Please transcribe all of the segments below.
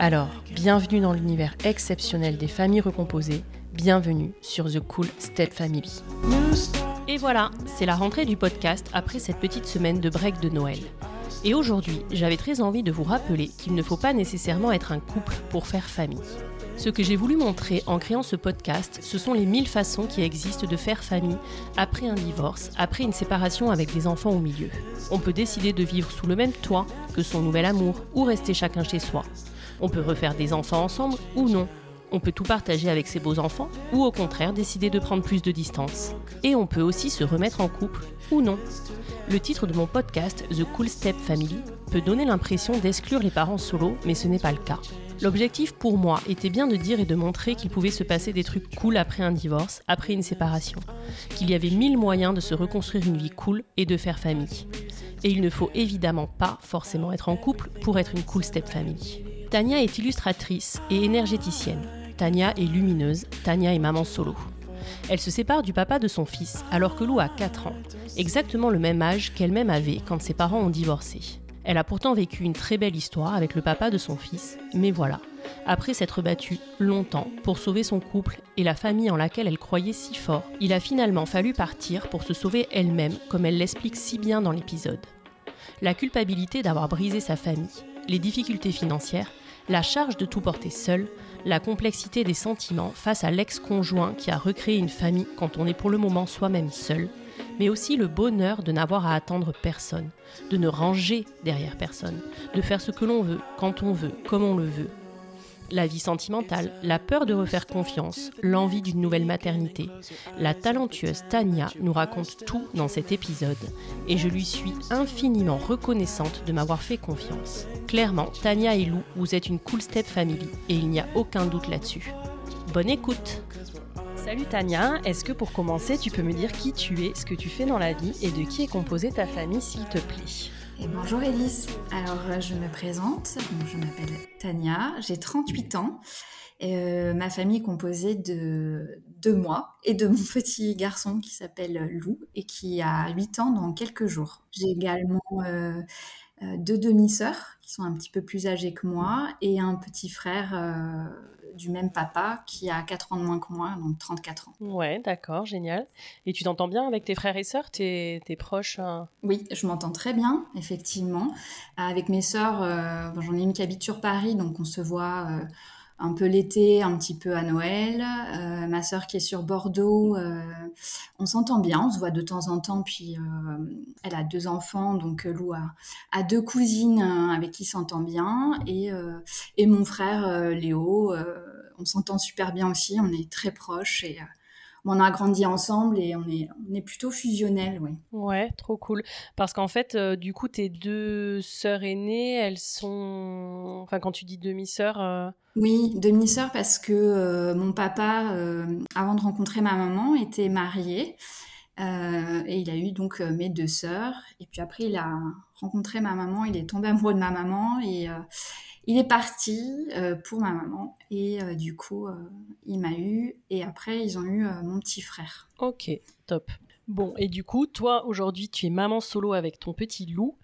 Alors, bienvenue dans l'univers exceptionnel des familles recomposées, bienvenue sur The Cool Step Family. Et voilà, c'est la rentrée du podcast après cette petite semaine de break de Noël. Et aujourd'hui, j'avais très envie de vous rappeler qu'il ne faut pas nécessairement être un couple pour faire famille. Ce que j'ai voulu montrer en créant ce podcast, ce sont les mille façons qui existent de faire famille après un divorce, après une séparation avec des enfants au milieu. On peut décider de vivre sous le même toit que son nouvel amour ou rester chacun chez soi. On peut refaire des enfants ensemble ou non. On peut tout partager avec ses beaux enfants ou au contraire décider de prendre plus de distance. Et on peut aussi se remettre en couple ou non. Le titre de mon podcast, The Cool Step Family, peut donner l'impression d'exclure les parents solo, mais ce n'est pas le cas. L'objectif pour moi était bien de dire et de montrer qu'il pouvait se passer des trucs cool après un divorce, après une séparation, qu'il y avait mille moyens de se reconstruire une vie cool et de faire famille. Et il ne faut évidemment pas forcément être en couple pour être une cool step family. Tania est illustratrice et énergéticienne. Tania est lumineuse. Tania est maman solo. Elle se sépare du papa de son fils alors que Lou a 4 ans, exactement le même âge qu'elle-même avait quand ses parents ont divorcé. Elle a pourtant vécu une très belle histoire avec le papa de son fils, mais voilà, après s'être battue longtemps pour sauver son couple et la famille en laquelle elle croyait si fort, il a finalement fallu partir pour se sauver elle-même, comme elle l'explique si bien dans l'épisode. La culpabilité d'avoir brisé sa famille, les difficultés financières, la charge de tout porter seul, la complexité des sentiments face à l'ex-conjoint qui a recréé une famille quand on est pour le moment soi-même seul, mais aussi le bonheur de n'avoir à attendre personne, de ne ranger derrière personne, de faire ce que l'on veut, quand on veut, comme on le veut, la vie sentimentale, la peur de refaire confiance, l'envie d'une nouvelle maternité. La talentueuse Tania nous raconte tout dans cet épisode et je lui suis infiniment reconnaissante de m'avoir fait confiance. Clairement, Tania et Lou, vous êtes une cool step family et il n'y a aucun doute là-dessus. Bonne écoute Salut Tania, est-ce que pour commencer tu peux me dire qui tu es, ce que tu fais dans la vie et de qui est composée ta famille s'il te plaît? Bonjour Elise. Alors euh, je me présente, je m'appelle Tania, j'ai 38 ans. Et, euh, ma famille est composée de, de moi et de mon petit garçon qui s'appelle Lou et qui a 8 ans dans quelques jours. J'ai également euh, deux demi-sœurs qui sont un petit peu plus âgées que moi et un petit frère du même papa qui a 4 ans de moins que moi, donc 34 ans. Ouais, d'accord, génial. Et tu t'entends bien avec tes frères et sœurs T'es es proche hein Oui, je m'entends très bien, effectivement. Avec mes sœurs, euh, j'en ai une qui habite sur Paris, donc on se voit euh, un peu l'été, un petit peu à Noël. Euh, ma sœur qui est sur Bordeaux, euh, on s'entend bien, on se voit de temps en temps. Puis euh, elle a deux enfants, donc Lou a, deux cousines avec qui s'entend bien. Et, et mon frère Léo, on s'entend super bien aussi, on est très proches. Et on a grandi ensemble et on est, on est plutôt fusionnels, oui. Ouais, trop cool. Parce qu'en fait, euh, du coup, tes deux sœurs aînées, elles sont... Enfin, quand tu dis demi-sœurs... Euh, oui, demi-sœurs parce que euh, mon papa, avant de rencontrer ma maman, était marié. et il a eu donc mes deux sœurs. Et puis après, il a rencontré ma maman, il est tombé amoureux de ma maman. Et il est parti euh, pour ma maman et euh, du coup, euh, il m'a eu et après, ils ont eu mon petit frère. Ok, top. Bon, et du coup, toi, aujourd'hui, tu es maman solo avec ton petit loup.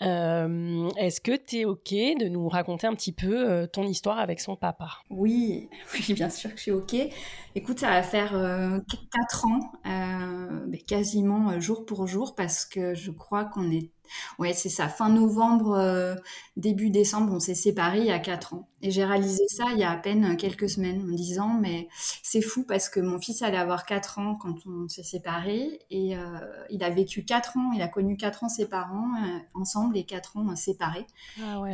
Est-ce que tu es OK de nous raconter un petit peu ton histoire avec son papa? Oui, oui, bien sûr que je suis OK. Écoute, ça va faire euh, 4 ans, euh, quasiment jour pour jour, parce que je crois qu'on est Ouais, c'est ça. Fin novembre, euh, début décembre, on s'est séparés il y a quatre ans. Et j'ai réalisé ça il y a à peine quelques semaines en disant, mais c'est fou parce que mon fils allait avoir quatre ans quand on s'est séparés et euh, il a vécu quatre ans, il a connu quatre ans ses parents euh, ensemble et quatre ans séparés. Ah ouais.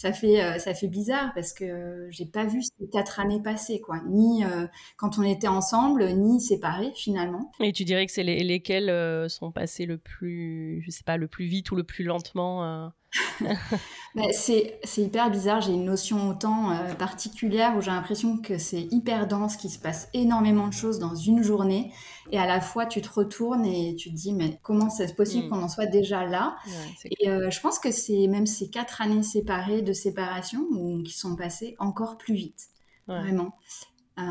Ça fait euh, ça fait bizarre parce que j'ai pas vu ces quatre années passer quoi. Ni euh, quand on était ensemble ni séparés finalement. Et tu dirais que c'est les, lesquels euh, sont passés le plus je sais pas le plus vite ou le plus lentement c'est hyper bizarre. J'ai une notion autant euh, particulière où j'ai l'impression que c'est hyper dense, qu'il se passe énormément de choses dans une journée. Et à la fois, tu te retournes et tu te dis, mais comment c'est possible mm. qu'on en soit déjà là? Et euh, je pense que c'est même ces quatre années séparées de séparation qui sont passées encore plus vite. Vraiment. Euh,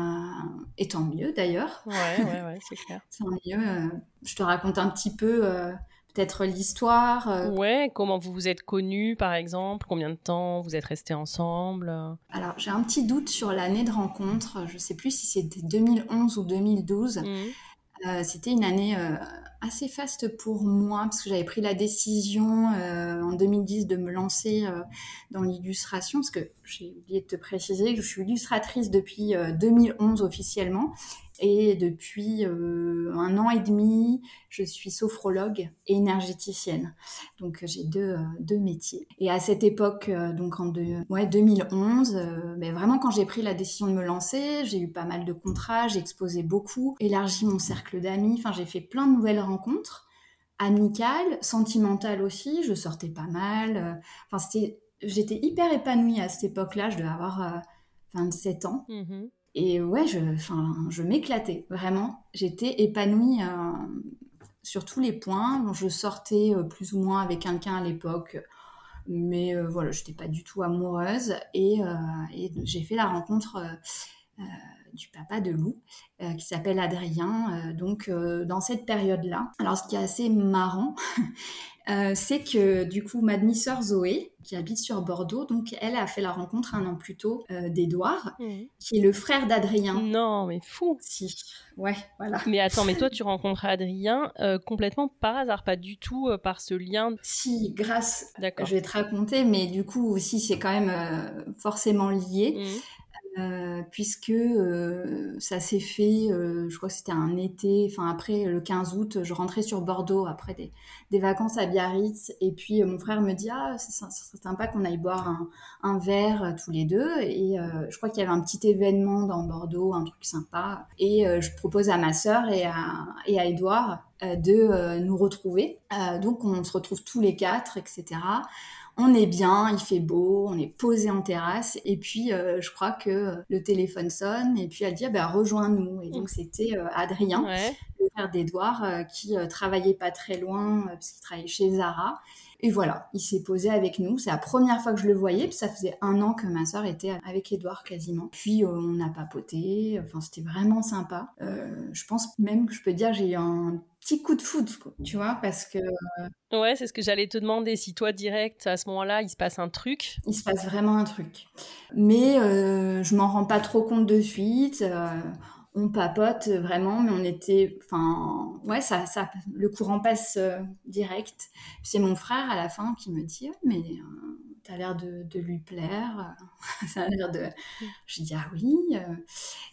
et tant mieux d'ailleurs. Ouais, ouais, ouais, c'est clair. tant mieux. je te raconte un petit peu peut-être l'histoire. Euh. Ouais, comment vous vous êtes connus par exemple, combien de temps vous êtes restés ensemble Alors j'ai un petit doute sur l'année de rencontre, je sais plus si c'était 2011 ou 2012. Mmh. Euh, c'était une année euh, assez faste pour moi parce que j'avais pris la décision en 2010 de me lancer dans l'illustration parce que j'ai oublié de te préciser que je suis illustratrice depuis 2011 officiellement et depuis euh, un an et demi, je suis sophrologue et énergéticienne. Donc j'ai deux, euh, deux métiers. Et à cette époque, euh, donc en ouais, 2011, mais vraiment quand j'ai pris la décision de me lancer, j'ai eu pas mal de contrats, j'ai exposé beaucoup, élargi mon cercle d'amis, enfin j'ai fait plein de nouvelles rencontres amicales, sentimentales aussi, je sortais pas mal. Enfin j'étais hyper épanouie à cette époque-là, je devais avoir 27 ans. Mmh et ouais, je, je m'éclatais vraiment. J'étais épanouie euh, sur tous les points. je sortais euh, plus ou moins avec quelqu'un à l'époque, mais euh, voilà, je n'étais pas du tout amoureuse. Et, et j'ai fait la rencontre du papa de Lou, qui s'appelle Adrien, donc dans cette période-là. Alors, ce qui est assez marrant, Euh, c'est que du coup ma demi-sœur Zoé, qui habite sur Bordeaux, donc elle a fait la rencontre un an plus tôt euh, d'Edouard, mmh. qui est le frère d'Adrien. Non, mais fou. Si, ouais, voilà. Mais attends, mais toi tu rencontres Adrien euh, complètement par hasard, pas du tout par ce lien. Si, grâce. D'accord. Je vais te raconter, mais du coup aussi c'est quand même forcément lié. Mmh. Euh, puisque euh, ça s'est fait, euh, je crois que c'était un été, enfin après le 15 août, je rentrais sur Bordeaux après des, vacances à Biarritz, et puis mon frère me dit ah ce serait sympa qu'on aille boire un, un verre tous les deux, et je crois qu'il y avait un petit événement dans Bordeaux, un truc sympa, et je propose à ma sœur et à et à Edouard de nous retrouver, donc on se retrouve tous les quatre, etc on est bien, il fait beau, on est posé en terrasse. Et puis, euh, je crois que le téléphone sonne. Et puis elle dit, ah ben, rejoins-nous. Et donc, c'était euh, Adrien, frère d'Edouard, euh, qui travaillait pas très loin, parce qu'il travaillait chez Zara. Et voilà, il s'est posé avec nous. C'est la première fois que je le voyais, puis ça faisait un an que ma sœur était avec Edouard quasiment. Puis on a papoté, enfin c'était vraiment sympa. je pense même que je peux dire j'ai eu un petit coup de foudre, tu vois, parce que... Ouais, c'est ce que j'allais te demander, si toi, direct, à ce moment-là, il se passe un truc. Il se passe vraiment un truc. Mais euh, je m'en rends pas trop compte de suite. Euh, on papote vraiment, mais on était... Enfin, ouais, ça, ça, le courant passe euh, direct. C'est mon frère, à la fin, qui me dit, mais ça a l'air de, lui plaire, ça a l'air de... Je dis, ah oui. Euh.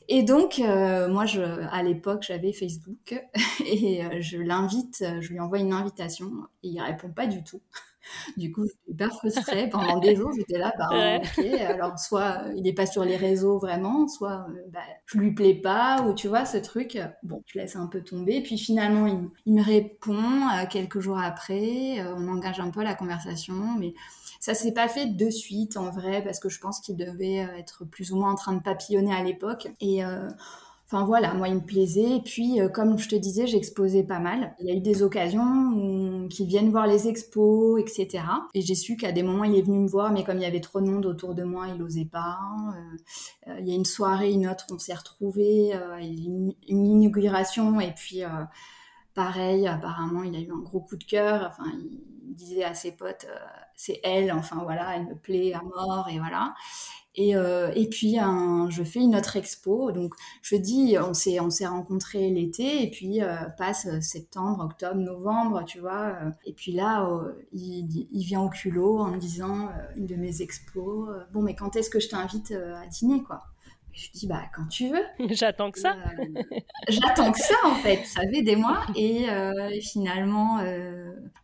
Et donc, euh, moi, à l'époque, j'avais Facebook et euh, je l'invite, je lui envoie une invitation et il répond pas du tout. Du coup, je suis hyper frustrée. Pendant des jours, j'étais là, bah, ok, alors soit il n'est pas sur les réseaux vraiment, soit bah, je lui plais pas, ou tu vois, ce truc, bon, je laisse un peu tomber. Puis finalement, il, il me répond quelques jours après, on engage un peu la conversation, mais ça s'est pas fait de suite en vrai parce que je pense qu'il devait euh, être plus ou moins en train de papillonner à l'époque et euh, Enfin voilà, moi il me plaisait. Et puis, euh, comme je te disais, j'exposais pas mal. Il y a eu des occasions qui viennent voir les expos, etc. Et j'ai su qu'à des moments il est venu me voir, mais comme il y avait trop de monde autour de moi, il n'osait pas. il y a une soirée, une autre, on s'est retrouvés, une, une, inauguration, et puis pareil, apparemment, il a eu un gros coup de cœur. Enfin, il disait à ses potes, c'est elle, enfin voilà, elle me plaît à mort, et voilà. Et, euh, et puis, je fais une autre expo. Donc, je dis, on s'est, on rencontrés l'été, et puis euh, passe septembre, octobre, novembre, tu vois. Euh. et puis là, il, il, vient au culot en me disant, une de mes expos, bon, mais quand est-ce que je t'invite à dîner, quoi? Je dis bah quand tu veux. J'attends que ça. J'attends que ça en fait. Ça fait des mois et finalement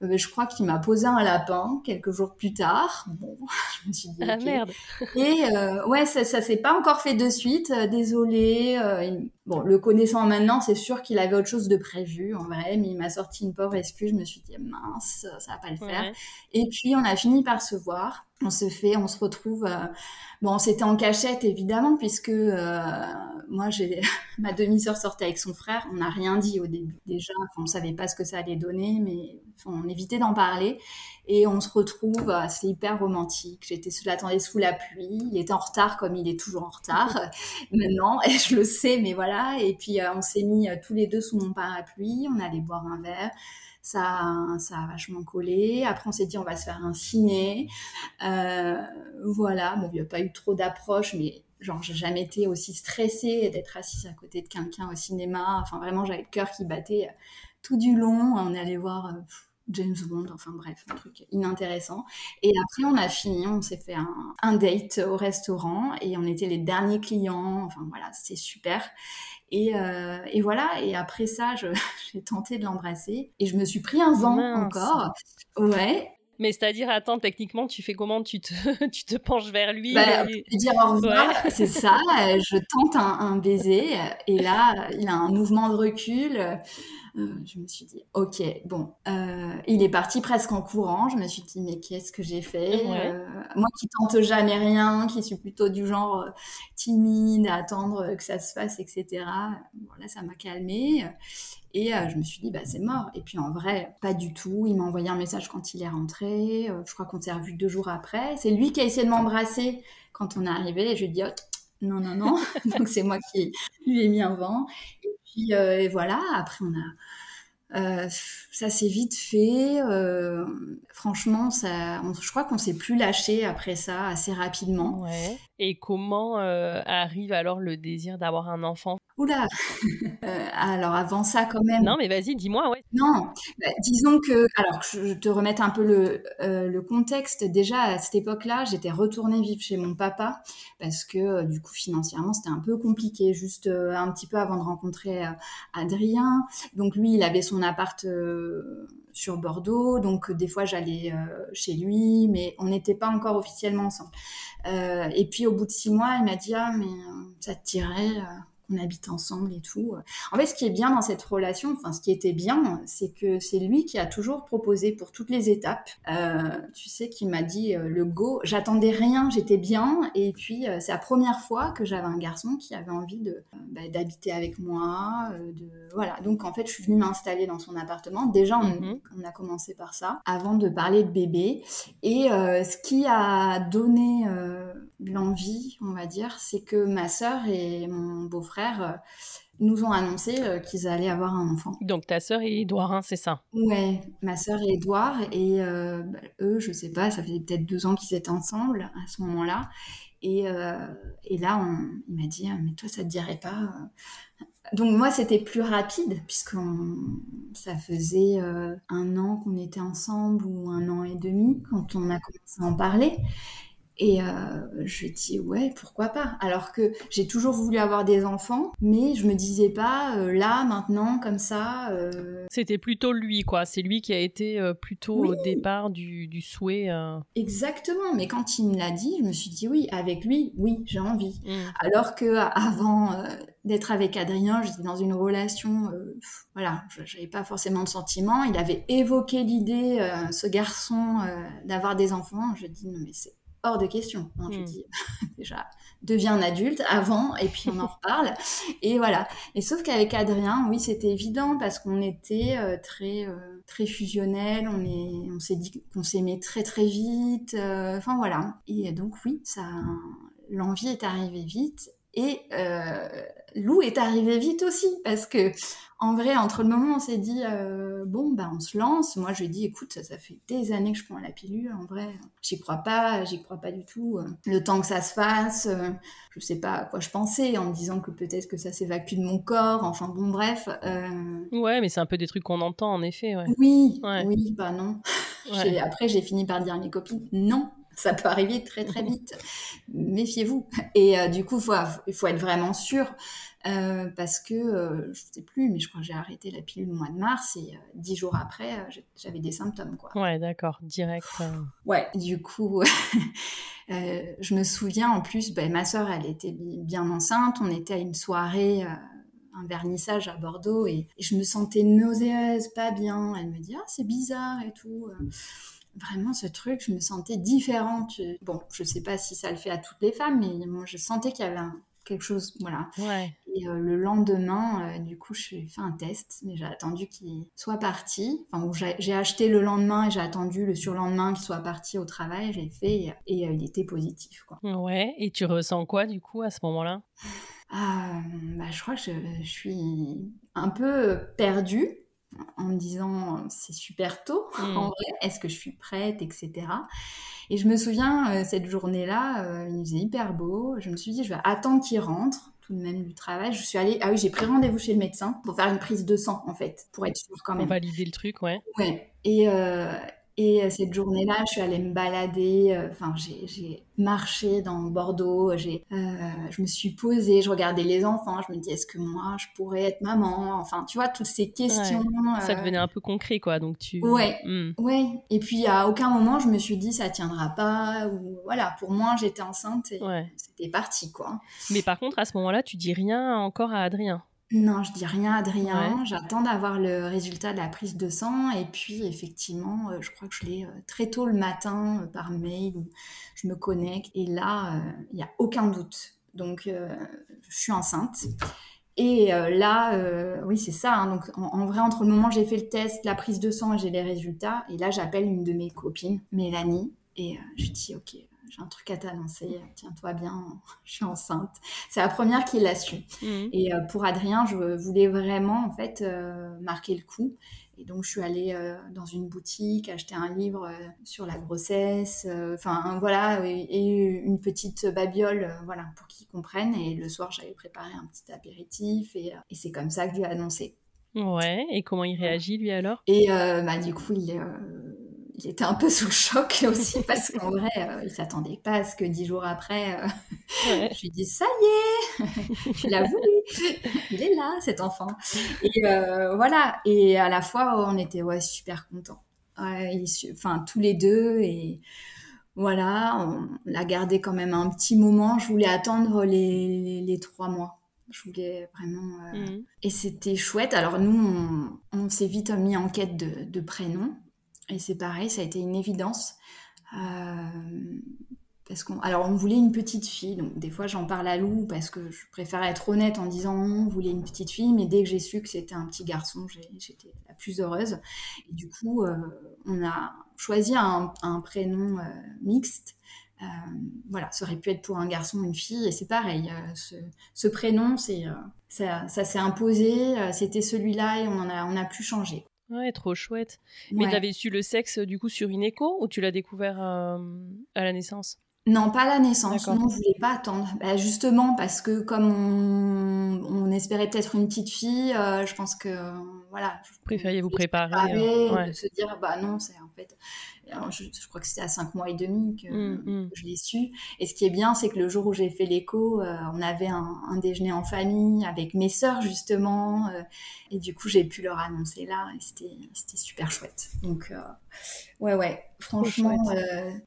euh, je crois qu'il m'a posé un lapin quelques jours plus tard. Bon, je me suis dit. Ah merde. Et euh, ouais, ça, ça s'est pas encore fait de suite. Euh, désolé. Bon, le connaissant maintenant, c'est sûr qu'il avait autre chose de prévu en vrai, mais il m'a sorti une pauvre excuse. Je me suis dit mince, ça va pas le faire. Et puis on a fini par se voir. On se fait, on se retrouve. Bon, c'était en cachette évidemment puisque moi, j'ai ma demi-sœur sortait avec son frère. On n'a rien dit au début. Déjà, on ne savait pas ce que ça allait donner, mais on évitait d'en parler. Et on se retrouve, euh, c'est hyper romantique. J'étais, l'attendais sous la pluie. Il était en retard comme il est toujours en retard maintenant. Et je le sais, mais voilà. Et puis euh, on s'est mis euh, tous les deux sous mon parapluie. On allait boire un verre ça, ça a vachement collé. Après, on s'est dit, on va se faire un ciné. voilà, bon, il n'y a pas eu trop d'approches, mais genre j'ai jamais été aussi stressée d'être assise à côté de quelqu'un au cinéma. Enfin vraiment j'avais le cœur qui battait tout du long. On est allé voir James Bond, enfin bref, un truc inintéressant. Et après on a fini, on s'est fait un, date au restaurant et on était les derniers clients. Enfin voilà, c'était super. Et, euh, et, voilà, et après ça, j'ai tenté de l'embrasser et je me suis pris un vent encore. Ouais, mais c'est-à-dire, attends, techniquement, tu fais comment? Tu te, tu te penches vers lui bah, dire au revoir, c'est ça. Euh, je tente un, baiser et là, il a un mouvement de recul. Euh, je me suis dit, ok, bon, euh, il est parti presque en courant. Je me suis dit, mais qu'est-ce que j'ai fait Moi qui tente jamais rien, qui suis plutôt du genre timide, à attendre que ça se fasse, etc. Bon, là, ça m'a calmée. Et euh, je me suis dit, bah, c'est mort. Et puis en vrai, pas du tout. Il m'a envoyé un message quand il est rentré. Euh, je crois qu'on s'est revu deux jours après. C'est lui qui a essayé de m'embrasser quand on est arrivé. Et je lui ai dit, oh, non, non, non. Donc c'est moi qui lui ai mis un vent. Et puis euh, et voilà, après on a ça s'est vite fait. Franchement, ça, je crois qu'on s'est plus lâché après ça assez rapidement. Et comment euh, arrive alors le désir d'avoir un enfant? Oula Alors avant ça, quand même. Non, mais vas-y, dis-moi. Ouais. Non, bah, disons que. Alors, je te remette un peu le, le contexte. Déjà, à cette époque-là, j'étais retournée vivre chez mon papa parce que, du coup, financièrement, c'était un peu compliqué. Juste un petit peu avant de rencontrer Adrien. Donc, lui, il avait son appart euh, sur Bordeaux, donc des fois j'allais euh, chez lui, mais on n'était pas encore officiellement ensemble. Euh, et puis au bout de six mois, il m'a dit ah mais ça te tirait on habite ensemble et tout. En fait, ce qui est bien dans cette relation, enfin, ce qui était bien, c'est que c'est lui qui a toujours proposé pour toutes les étapes. Euh, tu sais, qui m'a dit euh, le go. J'attendais rien, j'étais bien. Et puis, euh, c'est la première fois que j'avais un garçon qui avait envie de bah, d'habiter avec moi. de voilà. Donc, en fait, je suis venue m'installer dans son appartement. Déjà, on, mhm. on, a commencé par ça, avant de parler de bébé. Et ce qui a donné l'envie, on va dire, c'est que ma sœur et mon beau-frère euh, nous ont annoncé euh, qu'ils allaient avoir un enfant. Donc ta sœur et Edouard, hein, c'est ça? Ouais, ma sœur et Edouard. Et euh, bah, eux, je sais pas, ça fait peut-être deux ans qu'ils étaient ensemble à ce moment-là. Et, et là, on, il m'a dit, mais toi, ça te dirait pas donc moi, c'était plus rapide, puisque ça faisait un an qu'on était ensemble, ou un an et demi, quand on a commencé à en parler. Et euh, je dit ouais pourquoi pas. Alors que j'ai toujours voulu avoir des enfants mais je me disais pas euh, là maintenant comme ça euh... c'était plutôt lui quoi. C'est lui qui a été euh, plutôt au départ du, du souhait euh. exactement. Mais quand il me l'a dit je me suis dit oui avec lui oui j'ai envie. Mmh. alors que avant d'être avec Adrien j'étais dans une relation voilà j'avais pas forcément de sentiments. Il avait évoqué l'idée ce garçon d'avoir des enfants. Je dis non mais c'est hors de question. Je hmm. dis déjà, deviens un adulte avant et puis on en reparle. Et voilà. Et sauf qu'avec Adrien, oui, c'était évident parce qu'on était euh, très euh, très fusionnel. On est, on s'est dit qu'on s'aimait très très vite. Euh, enfin voilà. Et donc oui, ça, l'envie est arrivée vite. Et Lou est arrivé vite aussi parce que en vrai, entre le moment où on s'est dit, euh, bon, bah, on se lance, moi, je lui ai dit, écoute, ça, fait des années que je prends la pilule, en vrai, j'y crois pas, j'y crois pas du tout. Le temps que ça se fasse, euh, je sais pas à quoi je pensais, en me disant que peut-être que ça s'évacue de mon corps, enfin, bon, bref. Euh. Ouais, mais c'est un peu des trucs qu'on entend, en effet. Oui, oui, bah non. Après, j'ai fini par dire à mes copines, non, ça peut arriver très très vite. Méfiez-vous. Et du coup, il faut être vraiment sûr. Euh, parce que euh, je ne sais plus, mais je crois que j'ai arrêté la pilule au mois de mars et euh, dix jours après, j'avais des symptômes. Quoi. Ouais, d'accord, direct. Ouais, du coup, je me souviens en plus, ben, ma soeur, elle était bien enceinte, on était à une soirée un vernissage à Bordeaux et, je me sentais nauséeuse, pas bien. Elle me dit ah c'est bizarre et tout. Vraiment ce truc, je me sentais différente. Bon, je sais pas si ça le fait à toutes les femmes, mais moi je sentais qu'il y avait un, quelque chose, voilà. Et euh, le lendemain, euh, du coup, je fait un test, mais j'ai attendu qu'il soit parti. Enfin, j'ai acheté le lendemain et j'ai attendu le surlendemain qu'il soit parti au travail. J'ai fait et, euh, il était positif, quoi. Ouais. Et tu ressens quoi, du coup, à ce moment-là? Ah, bah, je crois que je, je suis un peu perdue en me disant c'est super tôt hmm. en vrai, est-ce que je suis prête, etc. Et je me souviens euh, cette journée-là, euh, il faisait hyper beau. Je me suis dit je vais attendre qu'il rentre tout de même du travail. Je suis allée, ah oui, j'ai pris rendez-vous chez le médecin pour faire une prise de sang en fait, pour être sûre quand même. Pour valider le truc, ouais. Ouais. Et, euh, et euh, cette journée-là, je suis allée me balader. Euh, enfin, j'ai marché dans Bordeaux. J'ai, euh, je me suis posée, je regardais les enfants. Je me dis, est-ce que moi, je pourrais être maman? Enfin, tu vois, toutes ces questions. Ça devenait un peu concret, quoi. Donc tu. Ouais. Hmm. Ouais. Et puis à aucun moment, je me suis dit, ça tiendra pas. Ou voilà. Pour moi, j'étais enceinte et c'était parti, quoi. Mais par contre, à ce moment-là, tu dis rien encore à Adrien. Non, je dis rien Adrien. J'attends d'avoir le résultat de la prise de sang. Et puis, effectivement, euh, je crois que je l'ai euh, très tôt le matin euh, par mail. Je me connecte. Et là, il n'y a aucun doute. Donc, je suis enceinte. Et là, oui, c'est ça. Hein. donc, en, vrai, entre le moment où j'ai fait le test, la prise de sang et j'ai les résultats, et là, j'appelle une de mes copines, Mélanie, et je dis, OK, j'ai un truc à t'annoncer, tiens-toi bien, je suis enceinte. C'est la première qui l'a su. Mhm. Et euh, pour Adrien, je voulais vraiment en fait euh, marquer le coup. Et donc je suis allée euh, dans une boutique acheter un livre sur la grossesse, enfin voilà, et, une petite babiole, voilà, pour qu'ils comprennent. Et le soir, j'avais préparé un petit apéritif et, et c'est comme ça que je lui ai annoncé. Ouais, et comment il réagit lui alors? Et bah, du coup, il, il était un peu sous le choc aussi parce qu'en vrai, euh, il s'attendait pas à ce que dix jours après, euh, je lui dis ça y est, je l'ai voulu, il est là cet enfant. Et euh, voilà, et à la fois on était ouais super contents, enfin tous les deux et voilà, on l'a gardé quand même un petit moment. Je voulais attendre les, les, trois mois. Je voulais vraiment. Mmh. Et c'était chouette. Alors, nous, on, s'est vite mis en quête de, de prénoms. Et c'est pareil, ça a été une évidence. Euh, parce qu'on, alors on voulait une petite fille, donc des fois j'en parle à Lou parce que je préfère être honnête en disant on voulait une petite fille, mais dès que j'ai su que c'était un petit garçon, j'étais la plus heureuse. Et du coup, euh, on a choisi un, prénom euh, mixte. voilà, ça aurait pu être pour un garçon ou une fille, et c'est pareil. Ce, prénom, c'est ça, s'est imposé, c'était celui-là et on en a, pu changer. Ouais, trop chouette. Mais tu avais su le sexe du coup sur une écho ou tu l'as découvert euh, à la naissance? Non, pas à la naissance. Non, je voulais pas attendre. Bah, justement parce que comme on, espérait peut-être une petite fille, euh, je pense que voilà. Vous préfériez vous préparer, euh, se dire bah non, c'est en fait je, crois que c'était à 5 mois et demi que, mm, mm. je l'ai su. Et ce qui est bien, c'est que le jour où j'ai fait l'écho, euh, on avait un, déjeuner en famille avec mes sœurs, justement. Euh, et du coup, j'ai pu leur annoncer là. Et c'était super chouette. Donc, euh, ouais, ouais. Franchement,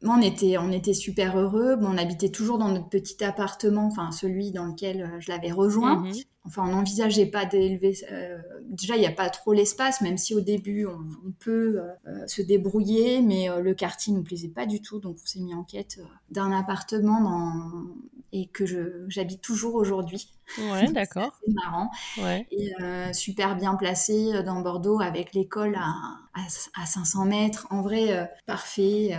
on, était, on était super heureux. Bon, on habitait toujours dans notre petit appartement, enfin celui dans lequel je l'avais rejoint. Mm-hmm. Enfin, on n'envisageait pas d'élever. Euh, déjà, il n'y a pas trop l'espace, même si au début on, peut euh, se débrouiller, mais euh, le quartier ne nous plaisait pas du tout, donc on s'est mis en quête d'un appartement dans... et que j'habite toujours aujourd'hui. Ouais, d'accord. C'est marrant. Ouais. Et super bien placé dans Bordeaux avec l'école à, à, 500 mètres. En vrai, parfait.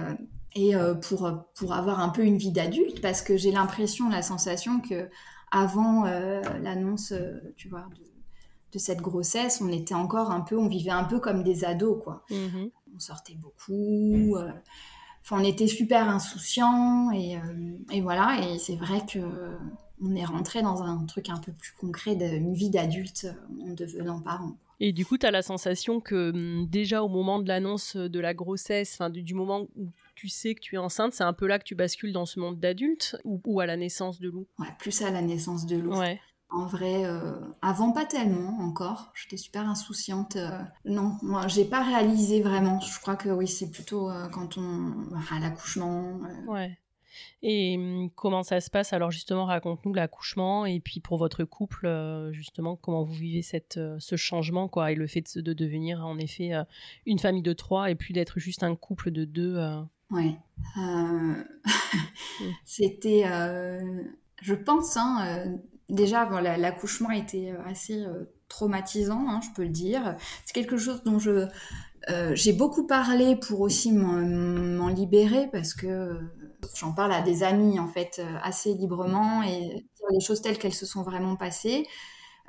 et pour, pour avoir un peu une vie d'adulte, parce que j'ai l'impression, la sensation que avant l'annonce, tu vois, de, cette grossesse, on était encore un peu, on vivait un peu comme des ados, quoi. Mmh on sortait beaucoup on était super insouciants et, et voilà. Et c'est vrai que on est rentré dans un truc un peu plus concret d'une vie d'adulte en devenant parent. Et du coup, tu as la sensation que hum, déjà au moment de l'annonce de la grossesse, enfin du, moment où tu sais que tu es enceinte, c'est un peu là que tu bascules dans ce monde d'adulte ou, à la naissance de Lou Ouais, plus à la naissance de Lou. Ouais. En vrai, euh, avant pas tellement encore. J'étais super insouciante. Euh, non, moi j'ai pas réalisé vraiment. Je crois que oui, c'est plutôt euh, quand on à l'accouchement. Ouais. Et hum, comment ça se passe? Alors justement, raconte-nous l'accouchement et puis pour votre couple, justement, comment vous vivez cette, ce changement quoi, et le fait de, devenir en effet une famille de trois et puis d'être juste un couple de deux. Oui. C'était, je pense, hein, déjà, l'accouchement a été assez traumatisant, hein, je peux le dire. C'est quelque chose dont je j'ai beaucoup parlé pour aussi m'en libérer parce que J'en parle à des amis en fait euh, assez librement et dire les choses telles qu'elles se sont vraiment passées.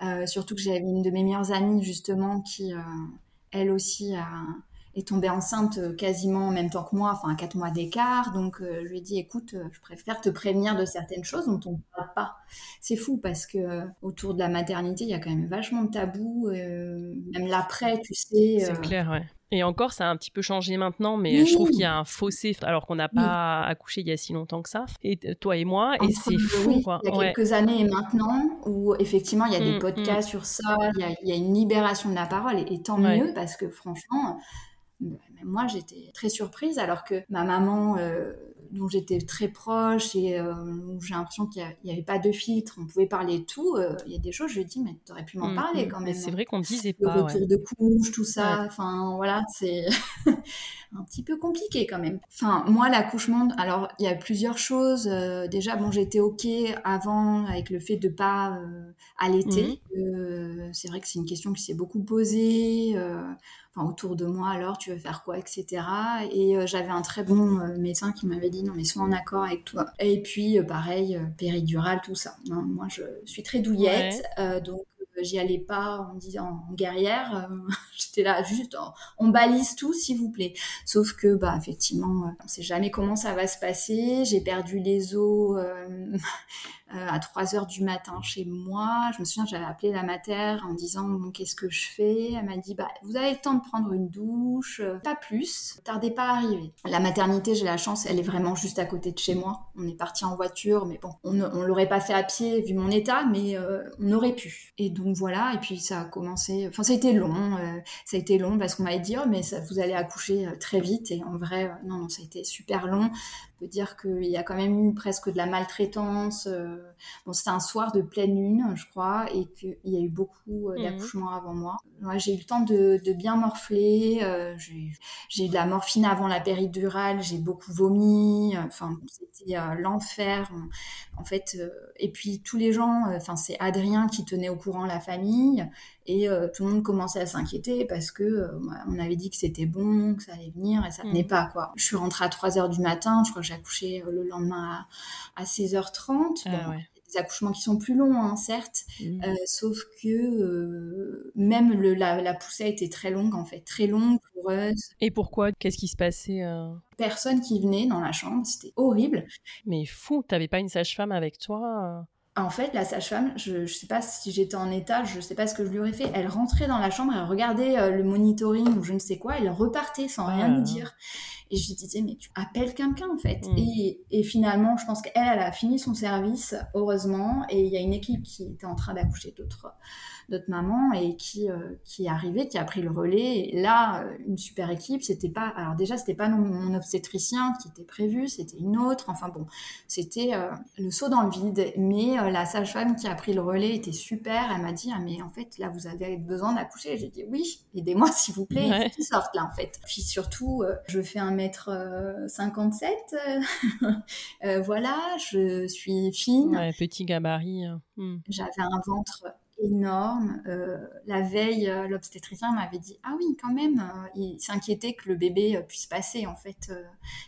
Euh, surtout que j'avais une de mes meilleures amies justement qui, euh, elle aussi, est tombée enceinte quasiment en même temps que moi, enfin à quatre mois d'écart. Donc je lui ai dit, écoute, je préfère te prévenir de certaines choses dont on ne parle pas. C'est fou parce que autour de la maternité, il y a quand même vachement de tabous, même l'après, tu sais. C'est clair, ouais. Et encore, ça a un petit peu changé maintenant, mais je trouve qu'il y a un fossé, alors qu'on n'a pas accouché il y a si longtemps que ça, et toi et moi, et c'est fou. Quoi. Il y a quelques années et maintenant, où effectivement, il y a des mmh, mmh. podcasts sur ça, il y, a, une libération de la parole, et, tant mieux, parce que franchement, moi, j'étais très surprise, alors que ma maman... Euh, dont j'étais très proche et euh, où j'ai l'impression qu'il n'y avait pas de filtre, on pouvait parler de tout. Euh, il y a des choses, je lui ai dit, mais tu aurais pu m'en mm, parler mm. quand même. C'est vrai qu'on disait pas. Le retour de couche, tout ça. Enfin, voilà, c'est un petit peu compliqué quand même. Enfin, moi, l'accouchement, alors, il y a plusieurs choses. Déjà, bon, j'étais OK avant avec le fait de pas allaiter. Mm. c'est vrai que c'est une question qui s'est beaucoup posée autour de moi, alors tu veux faire quoi, etc. Et euh, j'avais un très bon euh, médecin qui m'avait dit non mais sois en accord avec toi. Et puis euh, pareil, péridurale, tout ça. moi je suis très douillette, donc j'y allais pas en disant en guerrière. J'étais là juste, on balise tout s'il vous plaît. Sauf que bah effectivement, on sait jamais comment ça va se passer. J'ai perdu les os euh, à 3 heures du matin chez moi. Je me souviens, j'avais appelé la mater en disant bon, qu'est-ce que je fais? Elle m'a dit bah vous avez le temps de prendre une douche, euh, pas plus, tardez pas à arriver. La maternité, j'ai la chance, elle est vraiment juste à côté de chez moi. On est parti en voiture, mais bon, on, on l'aurait pas fait à pied vu mon état, mais euh, on aurait pu. Et donc voilà, et puis ça a commencé. Enfin, ça a été long, ça a été long parce qu'on m'avait dit oh mais ça, vous allez accoucher très vite et en vrai non non ça a été super long peut dire qu'il y a quand même eu presque de la maltraitance. Euh, bon, c'était un soir de pleine lune, je crois, et qu'il y a eu beaucoup euh, mhm. d'accouchements avant moi. j'ai eu le temps de, bien morfler. Euh, j'ai eu de la morphine avant la péridurale. J'ai beaucoup vomi. Enfin, c'était l'enfer. En fait, et puis tous les gens. Enfin, c'est Adrien qui tenait au courant la famille. Et euh, tout le monde commençait à s'inquiéter parce que euh, on avait dit que c'était bon, que ça allait venir et ça mm. venait pas quoi. Je suis rentrée à 3 h du matin, je crois que j'ai accouché euh, le lendemain à, 16h30. Ah des accouchements qui sont plus longs, hein, certes, mm. sauf que même le, la, la, poussée était très longue en fait, très longue, pleureuse. Et pourquoi? Qu'est-ce qui se passait Personne qui venait dans la chambre, c'était horrible. Mais fou, t'avais pas une sage-femme avec toi en fait, la sage-femme, je ne sais pas si j'étais en état, je ne sais pas ce que je lui aurais fait. Elle rentrait dans la chambre, elle regardait euh, le monitoring ou je ne sais quoi, elle repartait sans rien nous dire. Et je lui disais, mais tu appelles quelqu'un en fait. Mm. Et, et, finalement, je pense qu'elle, elle a fini son service, heureusement, et il y a une équipe qui était en train d'accoucher d'autres d'autres mamans et qui, euh, qui est arrivé, qui a pris le relais. Et là, euh, une super équipe, c'était pas, alors déjà, c'était pas mon obstétricien qui était prévu, c'était une autre. Enfin bon, c'était euh, le saut dans le vide. Mais la sage-femme qui a pris le relais était super. Elle m'a dit, ah, mais en fait, là, vous avez besoin d'accoucher. J'ai dit, oui, aidez-moi, s'il vous plaît. Ouais. Il sortent là, en fait. Puis surtout, je fais un mètre 57. voilà, je suis fine. Ouais, petit gabarit. Hein. Hmm. J'avais un ventre énorme. Euh, la veille, euh, l'obstétricien m'avait dit Ah oui, quand même, il s'inquiétait que le bébé puisse passer, en fait,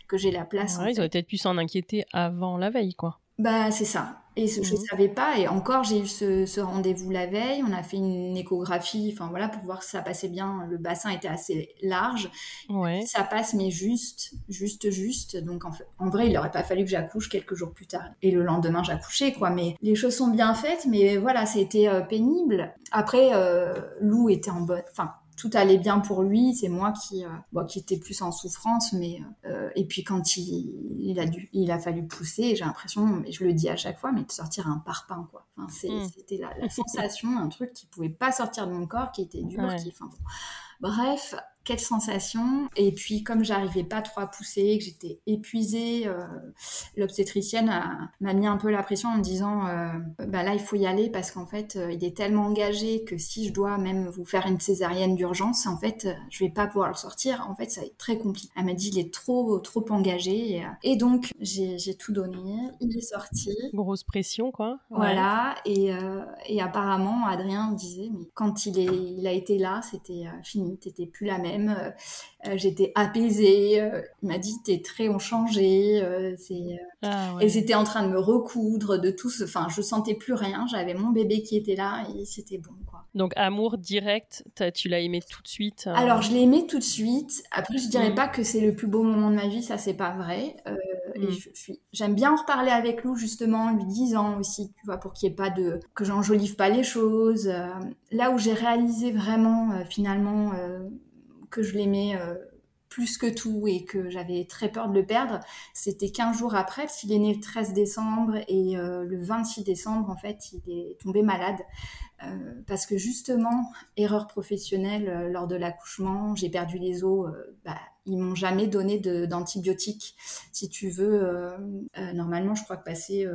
que j'ai la place. ils auraient peut-être pu s'en inquiéter avant la veille, quoi. Bah, c'est ça. Et je ne mhm. savais pas. Et encore, j'ai eu ce, rendez-vous la veille. On a fait une échographie, enfin voilà, pour voir si ça passait bien. Le bassin était assez large. Ouais. Ça passe, mais juste, juste, juste. Donc en, fait, en vrai, il n'aurait pas fallu que j'accouche quelques jours plus tard. Et le lendemain, j'accouchais, quoi. Mais les choses sont bien faites. Mais voilà, c'était euh, pénible. Après, euh, Lou était en bonne. Enfin, tout allait bien pour lui. C'est moi qui, euh, qui était plus en souffrance. Mais euh, et puis quand il, il, a dû, il a fallu pousser, j'ai l'impression, je le dis à chaque fois, mais de sortir un parpaing quoi. Enfin, hmm. C'était la, sensation, un truc qui pouvait pas sortir de mon corps, qui était dur, qui, enfin, Bref, quelle sensation. Et puis, comme j'arrivais pas trop à pousser, que j'étais épuisée, euh, l'obstétricienne m'a mis un peu la pression en me disant euh, bah là, il faut y aller parce qu'en fait, euh, il est tellement engagé que si je dois même vous faire une césarienne d'urgence, en fait, je vais pas pouvoir le sortir. En fait, ça va être très compliqué. Elle m'a dit il est trop, trop engagé. Et, donc, j'ai tout donné. Il est sorti. Grosse pression, quoi. Voilà. Et, et, apparemment, Adrien disait mais quand il, est, il a été là, c'était fini. T'étais plus la même euh, euh, j'étais apaisée. Euh, il m'a dit t'es très ont changé. c'est ah, Elles étaient en train de me recoudre de tout ce. Enfin, je sentais plus rien. J'avais mon bébé qui était là et c'était bon quoi. Donc amour direct, tu l'as aimé tout de suite Alors je l'ai aimé tout de suite. Après je dirais mm. pas que c'est le plus beau moment de ma vie, ça c'est pas vrai. Et mm. je suis, j'aime bien en reparler avec Lou justement, lui disant aussi, tu vois, pour qu'il n'y ait pas de, que j'enjolive pas les choses. là où j'ai réalisé vraiment finalement que je l'aimais euh, plus que tout et que j'avais très peur de le perdre, c'était 15 jours après, parce qu'il est né le 13 décembre et euh, le 26 décembre, en fait, il est tombé malade. Euh, parce que justement, erreur professionnelle lors de l'accouchement, j'ai perdu les os bah, ils m'ont jamais donné d'antibiotiques. Si tu veux, euh, euh, normalement, je crois que passer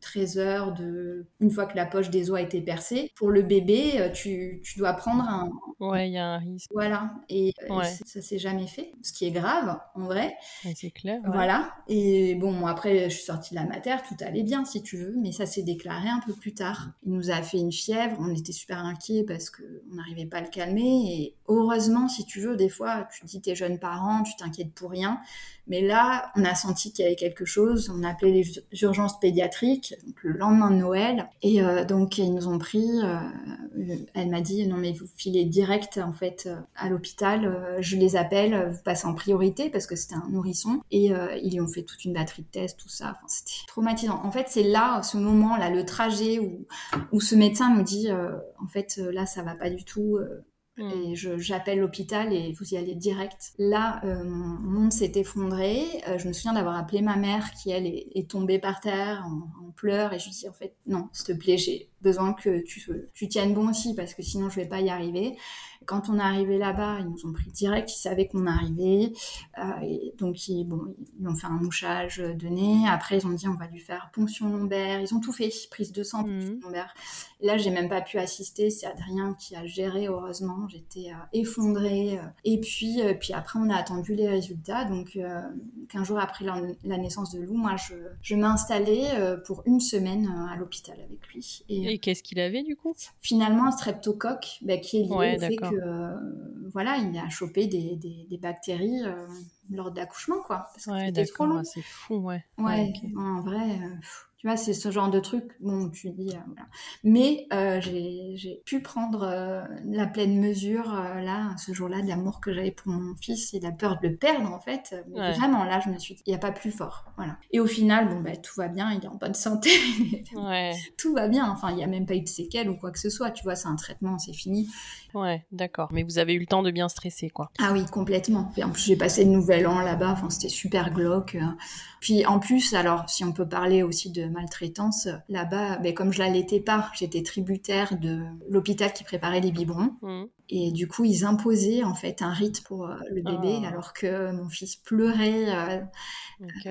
13 euh, heures de, une fois que la poche des os a été percée, pour le bébé, tu, tu dois prendre un. Ouais, il y a un risque. Voilà. Et, ça s'est jamais fait, ce qui est grave, en vrai. c'est clair. Voilà. Et bon, après, je suis sortie de la mater, tout allait bien, si tu veux, mais ça s'est déclaré un peu plus tard. Il nous a fait une fièvre, on était super inquiets parce qu'on n'arrivait pas à le calmer. Et heureusement, si tu veux, des fois, tu dis tes jeunes parents, tu t'inquiètes pour rien. Mais là, on a senti qu'il y avait quelque chose. On a appelé les urgences pédiatriques le lendemain de Noël. Et euh, donc, ils nous ont pris. Euh, elle m'a dit non, mais vous filez direct en fait euh, à l'hôpital. je les appelle, vous passez en priorité parce que c'était un nourrisson. Et ils lui ont fait toute une batterie de tests, tout ça. Enfin, c'était traumatisant. En fait, c'est là, ce moment-là, le trajet où, où ce médecin nous dit en fait, là, ça va pas du tout. Mm. Et j'appelle l'hôpital et vous y allez direct. Là, euh, mon monde s'est effondré. Euh, je me souviens d'avoir appelé ma mère qui, elle, est, tombée par terre en, en pleurs. Et je lui dis, en fait, non, s'il te plaît, j'ai besoin que tu, tu tiennes bon aussi parce que sinon, je vais pas y arriver. Quand on est arrivé là-bas, ils nous ont pris direct, ils savaient qu'on arrivait. Euh, et donc, ils, bon, ils ont fait un mouchage de nez. Après, ils ont dit, on va lui faire ponction lombaire. Ils ont tout fait, prise de sang, ponction mmh. lombaire. Là, j'ai même pas pu assister. C'est Adrien qui a géré, heureusement. J'étais euh, effondrée. Euh. Et puis, puis après, on a attendu les résultats. Donc, 15 jours après la, naissance de Lou, moi, je, je m'ai installée pour une semaine à l'hôpital avec lui. Et, qu'est-ce qu'il avait du coup? Finalement, un streptocoque bah, qui est lié au fait euh, voilà, il a chopé des, des, bactéries euh, lors de l'accouchement, quoi. Parce que c'est fou, ouais. Ouais, en vrai, euh, tu vois, c'est ce genre de truc, bon, tu dis, euh, voilà. Mais euh, j'ai pu prendre euh, la pleine mesure, là, ce jour-là, de l'amour que j'avais pour mon fils et de la peur de le perdre, en fait. Vraiment, là, je me suis dit, il n'y a pas plus fort, voilà. Et au final, bon, bah, tout va bien, il est en bonne santé. ouais. tout va bien, enfin, il n'y a même pas eu de séquelles ou quoi que ce soit, tu vois, c'est un traitement, c'est fini. Ouais, d'accord. Mais vous avez eu le temps de bien stresser, quoi. Ah oui, complètement. en plus, j'ai passé le nouvel an là-bas, enfin, c'était super glauque. Puis en plus, alors si on peut parler aussi de maltraitance, là-bas, ben, comme je l'allaitais pas, j'étais tributaire de l'hôpital qui préparait les biberons. Mmh. Et du coup, ils imposaient en fait un rite pour euh, le bébé, ah. alors que mon fils pleurait. Euh,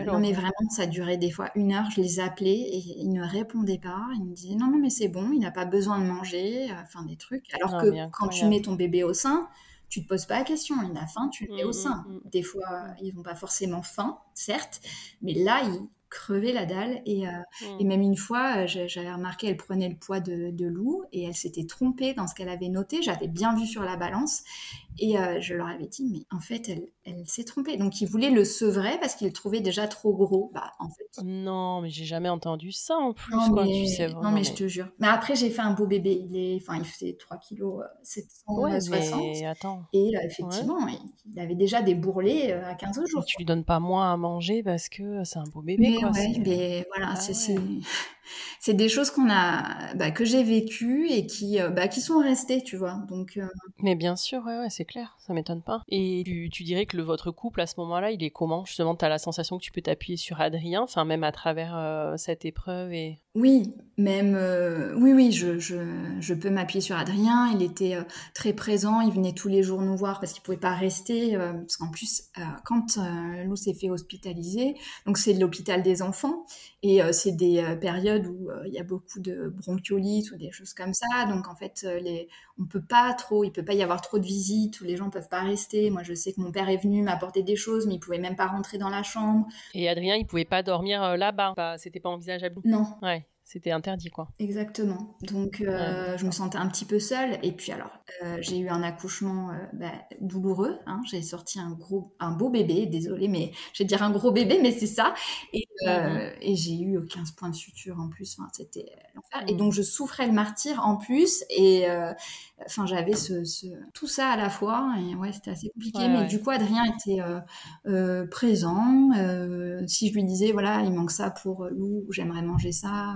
non, mais vraiment, ça durait des fois une heure. Je les appelais et ils ne répondaient pas. Ils me disaient non, non, mais c'est bon, il n'a pas besoin de manger, euh, enfin des trucs. Alors que quand tu mets ton bébé au sein, tu te poses pas la question. Il a faim, tu le mets au mmh, sein. Mmh, mmh. Des fois, ils n'ont pas forcément faim, certes, mais là, crever la dalle. Et, et mmh. même une fois, j'avais remarqué, elle prenait le poids de, de Lou et elle s'était trompée dans ce qu'elle avait noté. J'avais bien vu sur la balance. Et je leur avais dit, mais en fait, elle, elle s'est trompée. Donc, ils voulaient le sevrer parce qu'ils le trouvaient déjà trop gros. Bah, en fait. Non, mais j'ai jamais entendu ça en plus. Non, quoi, mais, tu sais, non, mais je te jure. Mais après, j'ai fait un beau bébé. Il, est, enfin, il faisait 3 kg 760. mais attends. Et effectivement, il avait déjà des bourrelets à 15 jours. Et tu lui donnes pas moins à manger parce que c'est un beau bébé. Mais quoi, ouais, mais voilà, Ah c'est ouais. C'est des choses qu'on a, bah, que j'ai vécues et qui, euh, bah, qui sont restées, tu vois. Donc, euh, Mais bien sûr, ouais, ouais, c'est clair, ça m'étonne pas. Et tu, dirais que le, votre couple à ce moment-là, il est comment? Justement, tu as la sensation que tu peux t'appuyer sur Adrien, enfin même à travers euh, cette épreuve et oui, même, euh, oui, oui, je, je, je peux m'appuyer sur Adrien. Il était euh, très présent. Il venait tous les jours nous voir parce qu'il pouvait pas rester. euh, parce qu'en plus, quand Lou s'est fait hospitaliser, donc c'est de l'hôpital des enfants et c'est des périodes où il y a beaucoup de bronchiolites ou des choses comme ça. Donc en fait, les, on peut pas trop, il peut pas y avoir trop de visites où les gens peuvent pas rester. Moi, je sais que mon père est venu m'apporter des choses, mais il pouvait même pas rentrer dans la chambre. et Adrien, il pouvait pas dormir là-bas, c'était pas envisageable. Non, Ouais, c'était interdit quoi. Exactement. Donc, euh, Ouais, je me sentais un petit peu seule. Et puis alors, euh, j'ai eu un accouchement euh, bah, douloureux. hein. J'ai sorti un gros, un beau bébé. Désolée, mais je vais dire un gros bébé, mais c'est ça. Et, et j'ai eu 15 points de suture en plus. Enfin, c'était l'enfer. Et Mhm. donc, je souffrais le martyr en plus. Et enfin, j'avais ce, ce- tout ça à la fois. Et ouais, c'était assez compliqué. Mais du coup, Adrien était présent. Si je lui disais, voilà, il manque ça pour Lou, j'aimerais manger ça.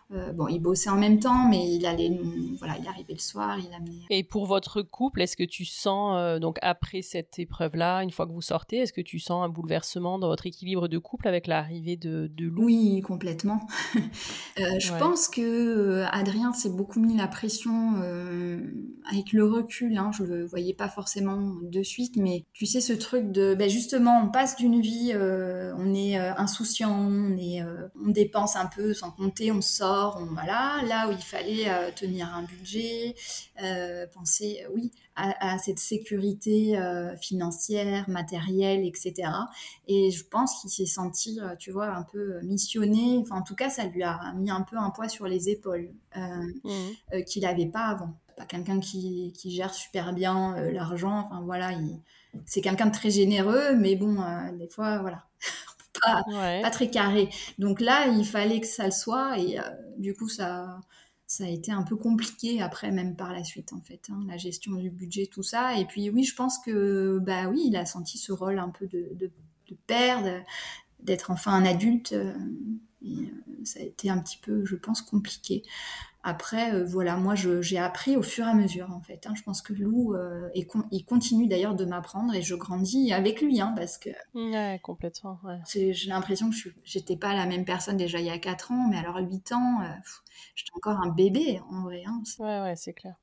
euh, bon, il bossait en même temps, mais il allait voilà, il arrivait le soir, il amenait. Et pour votre couple, est-ce que tu sens, euh, donc après cette épreuve-là, une fois que vous sortez, est-ce que tu sens un bouleversement dans votre équilibre de couple avec l'arrivée de, de Lou? Oui, complètement. Euh, je Ouais. pense que Adrien s'est beaucoup mis la pression avec le recul. Hein, je le voyais pas forcément de suite, mais tu sais ce truc de, ben justement, on passe d'une vie, on est insouciant, on est, on dépense un peu sans compter, on sort, on voilà. Là où il fallait euh, tenir un budget, euh, penser, euh, oui, à, à cette sécurité euh, financière, matérielle, etc. Et je pense qu'il s'est senti, tu vois, un peu missionné. Enfin, en tout cas, ça lui a mis un peu un poids sur les épaules euh, qu'il n'avait pas avant. Pas quelqu'un qui, qui gère super bien l'argent. Enfin, voilà, il- c'est quelqu'un de très généreux, mais bon, des fois, voilà, pas, Ouais. pas très carré. Donc là, il fallait que ça le soit, et euh, du coup, ça, ça a été un peu compliqué après, même par la suite, en fait, hein, la gestion du budget, tout ça. Et puis, oui, je pense que, bah oui, il a senti ce rôle un peu de, de, de père, d'être enfin un adulte. euh, et, euh, ça a été un petit peu, je pense, compliqué. Après, euh, voilà, moi, je- j'ai appris au fur et à mesure, en fait. hein. Je pense que Lou, euh, et con- il continue d'ailleurs de m'apprendre et je grandis avec lui, hein, parce que Ouais, complètement. Ouais. j'ai l'impression que je j'étais pas la même personne déjà il y a 4 ans, mais alors 8 ans, euh, j'étais encore un bébé, en vrai. hein. Ouais, ouais, c'est clair.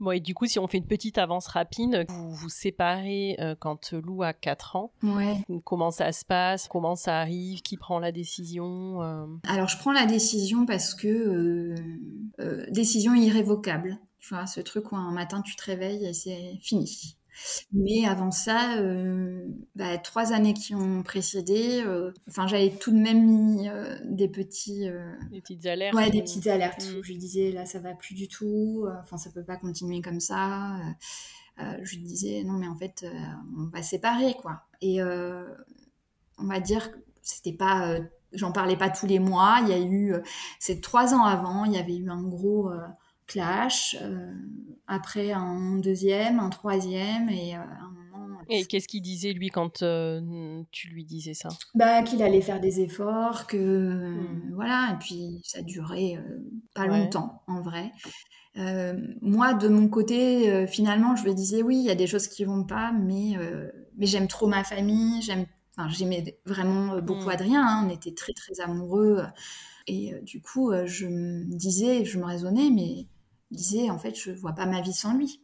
Bon, et du coup, si on fait une petite avance rapide, vous vous séparez euh, quand Lou a 4 ans. Ouais. Comment ça se passe? Comment ça arrive? Qui prend la décision euh, Alors, je prends la décision parce que euh, décision irrévocable. Tu vois, ce truc où un matin tu te réveilles et c'est fini. Mais avant ça, euh, bah, trois années qui ont précédé, euh, enfin, j'avais tout de même mis euh, des petits, Des petites alertes ouais, des petites alertes. Où je lui disais là, ça va plus du tout. Enfin, ça peut pas continuer comme ça. je lui disais non, mais en fait, on va séparer, quoi. Et on va dire que c'était pas j'en parlais pas tous les mois il y a eu c'est trois ans avant il y avait eu un gros clash euh, après un deuxième un troisième et euh, un moment Et qu'est-ce qu'il disait lui quand euh, tu lui disais ça? Bah qu'il allait faire des efforts que euh, Mm. voilà et puis ça durait euh, pas Ouais. longtemps en vrai Euh, moi de mon côté euh, finalement je me disais oui il y a des choses qui vont pas mais euh, mais j'aime trop ma famille j'aime enfin j'aimais vraiment euh, beaucoup Mm. Adrien hein, on était très très amoureux et euh, du coup euh, je me disais je me raisonnais mais je disais en fait je vois pas ma vie sans lui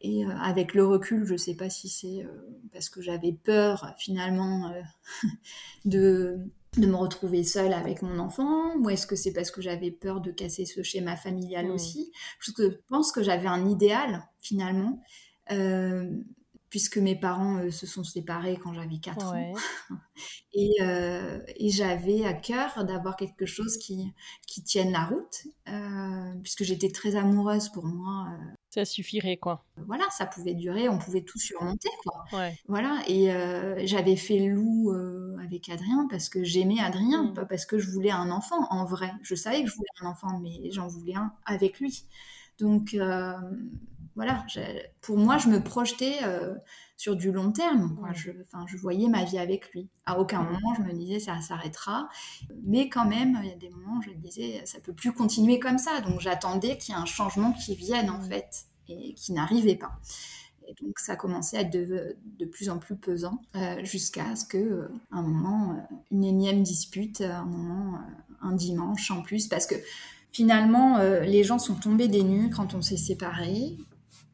et euh, avec le recul je sais pas si c'est euh, parce que j'avais peur finalement euh, de de me retrouver seule avec mon enfant ou est-ce que c'est parce que j'avais peur de casser ce schéma familial Mm. aussi? Parce que je pense que j'avais un idéal finalement. Euh, puisque mes parents se sont séparés quand j'avais 4 ans. et, et j'avais à cœur d'avoir quelque chose qui, qui tienne la route, puisque j'étais très amoureuse pour moi. Ça suffirait, quoi. Voilà, ça pouvait durer, on pouvait tout surmonter, quoi. Voilà, et j'avais fait loup avec Adrien parce que j'aimais Adrien, mmh. pas parce que je voulais un enfant, en vrai. Je savais que je voulais un enfant, mais j'en voulais un avec lui. Donc, voilà, pour moi, je me projetais euh, sur du long terme. Je, je voyais ma vie avec lui. À aucun moment, je me disais ça s'arrêtera. Mais quand même, il y a des moments où je me disais ça peut plus continuer comme ça. Donc j'attendais qu'il y ait un changement qui vienne en fait et qui n'arrivait pas. Et donc ça commençait à être de, plus en plus pesant euh, jusqu'à ce que euh, un moment, une énième dispute, un moment, un dimanche en plus, parce que finalement, les gens sont tombés des nues quand on s'est séparés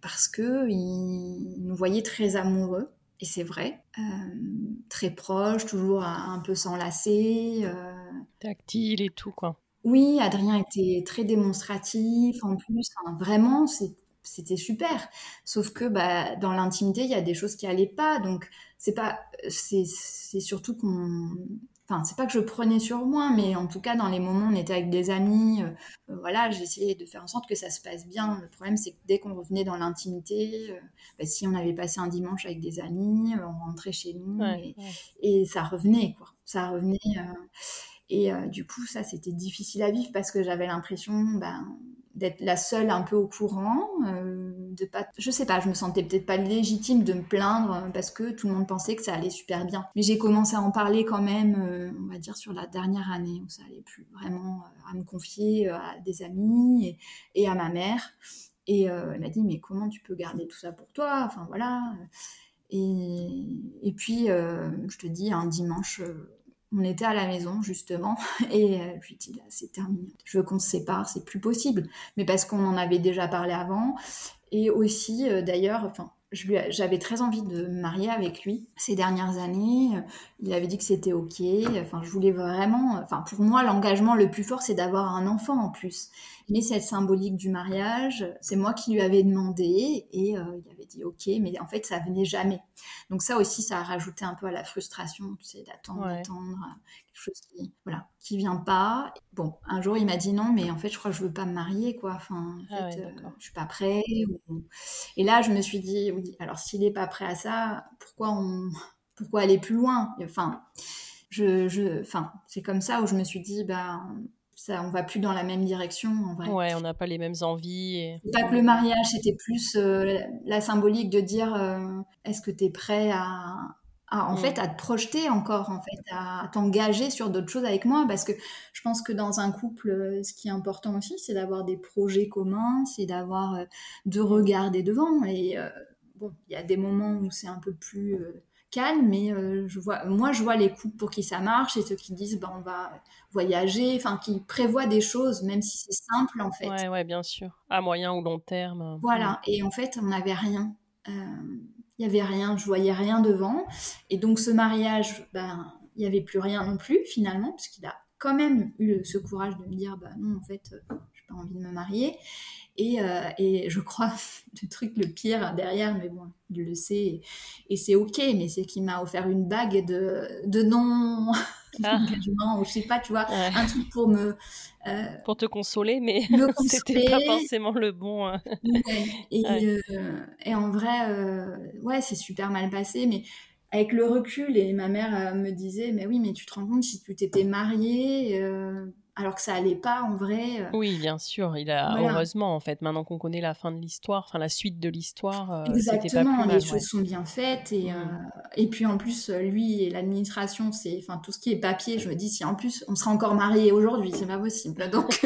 parce que il nous voyait très amoureux. Et c'est vrai, euh, très proche, toujours un, peu s'enlacer. Euh... Tactile et tout, quoi. Oui, Adrien était très démonstratif en plus. vraiment, c'était super. Sauf que bah, dans l'intimité, il y a des choses qui allaient pas. Donc, c'est pas, c'est surtout qu'on enfin c'est pas que je prenais sur moi mais en tout cas dans les moments où on était avec des amis euh, euh, voilà j'essayais de faire en sorte que ça se passe bien. Le problème c'est que dès qu'on revenait dans l'intimité euh, bah, si on avait passé un dimanche avec des amis on rentrait chez nous et, ça revenait quoi. Ça revenait et du coup ça c'était difficile à vivre parce que j'avais l'impression ben d'être la seule un peu au courant, euh, de pas, je sais pas, je me sentais peut-être pas légitime de me plaindre euh, parce que tout le monde pensait que ça allait super bien. Mais j'ai commencé à en parler quand même, euh, on va dire sur la dernière année où ça allait plus vraiment à me confier à des amis et, à ma mère. Et elle m'a dit mais comment tu peux garder tout ça pour toi? Enfin voilà. Et, et puis je te dis un dimanche on était à la maison justement et euh, je lui dis là c'est terminé. Je veux qu'on se sépare c'est plus possible. Mais parce qu'on en avait déjà parlé avant. Et aussi euh, d'ailleurs enfin j'avais très envie de me marier avec lui ces dernières années. Il avait dit que c'était ok. Enfin, je voulais vraiment. Enfin, pour moi, l'engagement le plus fort, c'est d'avoir un enfant en plus. Mais cette symbolique du mariage, c'est moi qui lui avais demandé et euh, il avait dit ok, mais en fait, ça venait jamais. Donc ça aussi, ça a rajouté un peu à la frustration, tu sais, d'attendre, d'attendre quelque chose qui, voilà, qui vient pas. Bon, un jour, il m'a dit non, mais en fait, je crois que je veux pas me marier, quoi. Enfin, en ah fait, euh, je suis pas prêt. Et là, je me suis dit oui. Alors, s'il est pas prêt à ça, pourquoi on, pourquoi aller plus loin? Enfin, je, je, enfin, c'est comme ça où je me suis dit bah ça, on va plus dans la même direction en vrai. Ouais, on n'a pas les mêmes envies. Et... Pas que le mariage, c'était plus euh, la symbolique de dire euh, est-ce que tu es prêt à, en mm. fait à te projeter encore en fait à t'engager sur d'autres choses avec moi parce que je pense que dans un couple euh, ce qui est important aussi c'est d'avoir des projets communs c'est d'avoir de regarder devant et bon il y a des moments où c'est un peu plus calme, mais euh, je vois, moi, je vois les couples pour qui ça marche et ceux qui disent, bah, on va voyager, enfin, qui prévoient des choses, même si c'est simple, en fait. Ouais, ouais, bien sûr. À moyen ou long terme. Voilà. Mm. Et en fait, on n'avait rien. Euh, il y avait rien, je voyais rien devant. Et donc, ce mariage, ben, il n'y avait plus rien non plus, finalement, parce qu'il a quand même eu ce courage de me dire, bah non, en fait, euh, j'ai pas envie de me marier. Euh, et, je crois le truc le pire derrière, mais bon, il le sait et, c'est ok, mais c'est qu'il m'a offert une bague de, de non ah. ou je sais pas, tu vois, un truc pour me euh, pour te consoler, mais c'était pas forcément le bon. Hein. Et, euh, et, en vrai, ouais, c'est super mal passé, mais avec le recul, et ma mère me disait, mais oui, mais tu te rends compte si tu t'étais mariée alors que ça allait pas en vrai. Euh. Oui, bien sûr. Il a heureusement en fait maintenant qu'on connaît la fin de l'histoire, enfin la suite de l'histoire. Euh, Exactement, les choses sont bien faites et, mm. euh, et puis en plus lui et l'administration, c'est enfin tout ce qui est papier. Je me dis si en plus on serait encore mariés aujourd'hui, c'est pas possible. Donc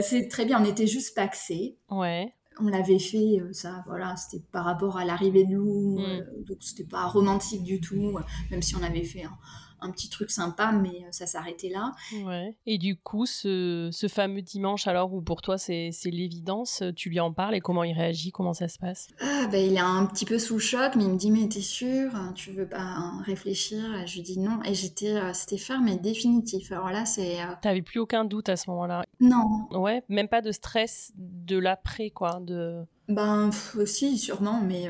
c'est très bien. On était juste paxés. Ouais. On l'avait fait, ça, voilà, c'était par rapport à l'arrivée de Lou, mm. donc c'était pas romantique du tout, même si on avait fait un, un petit truc sympa, mais euh, ça s'arrêtait là. Ouais. Et du coup, ce, ce, fameux dimanche, alors où pour toi c'est l'évidence, tu lui en parles et comment il réagit, comment ça se passe? Ah, ben, Il est un petit peu sous le choc, mais il me dit Mais t'es sûr Tu veux pas réfléchir? Je lui dis non. Et j'étais, euh, c'était ferme et définitif. Alors là, c'est. Euh, T'avais plus aucun doute à ce moment-là? Non. Ouais, même pas de stress de l'après, quoi. De... Ben, aussi, sûrement, mais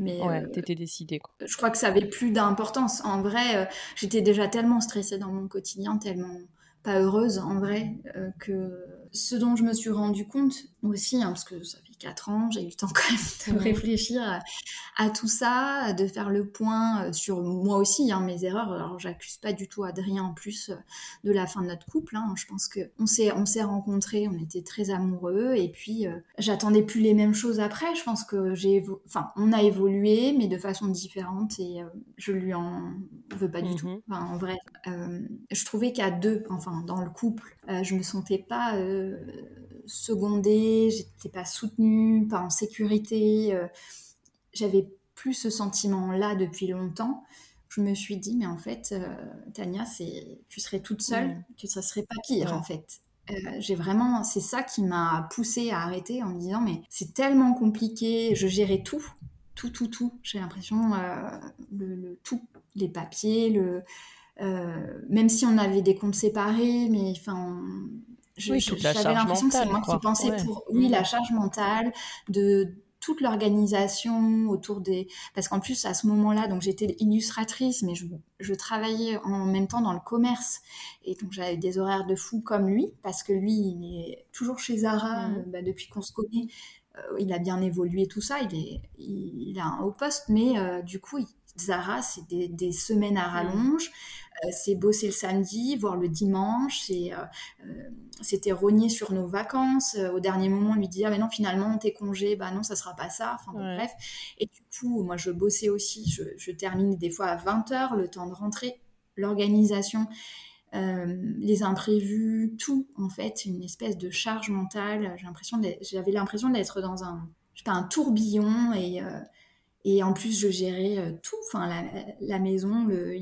Mais ouais, t'étais décidée. Quoi. Je crois que ça avait plus d'importance. En vrai, j'étais déjà tellement stressée dans mon quotidien, tellement pas heureuse en vrai, que ce dont je me suis rendu compte aussi, hein, parce que ça fait 4 ans, j'ai eu le temps quand même de réfléchir à, tout ça, de faire le point euh, sur moi aussi, hein, mes erreurs. Alors j'accuse pas du tout Adrien en plus euh, de la fin de notre couple. Hein. Je pense que on s'est on s'est rencontrés, on était très amoureux et puis euh, j'attendais plus les mêmes choses après. Je pense que j'ai enfin on a évolué mais de façon différente et je lui en veux pas du tout. Mm-hmm. en vrai, je trouvais qu'à deux, enfin dans le couple, je me sentais pas secondée, j'étais pas soutenue, pas en sécurité. Euh, j'avais plus ce sentiment-là depuis longtemps. Je me suis dit, mais en fait, euh, Tania, c'est, tu serais toute seule, que ça serait pas pire, en fait. Euh, j'ai vraiment, c'est ça qui m'a poussée à arrêter en me disant, mais c'est tellement compliqué, je gérais tout, tout, tout, tout. J'ai l'impression, le, tout, les papiers, le, même si on avait des comptes séparés, mais enfin, j'avais l'impression que c'est moi qui pensais pour oui la charge mentale de toute l'organisation autour des parce qu'en plus à ce moment-là donc j'étais illustratrice mais je, je, travaillais en même temps dans le commerce. Et donc j'avais des horaires de fou comme lui parce que lui il est toujours chez Zara mmh. bah, depuis qu'on se connaît. Euh, il a bien évolué tout ça. Il est il, a un haut poste mais euh, du coup Zara c'est des, des, semaines à mmh. rallonge. euh, c'est bosser le samedi, voire le dimanche, euh, euh, c'était rogner sur nos vacances. au dernier moment, lui dire, mais non, finalement, tes congés, bah non, ça sera pas ça. Enfin, bref. Et du coup, moi, je bossais aussi, je, je termine des fois à 20h, le temps de rentrer, l'organisation. les imprévus, tout en fait, une espèce de charge mentale. J'ai l'impression, j'avais l'impression d'être dans un, pas, un tourbillon et et en plus, je gérais euh, tout, enfin la, la, maison, le,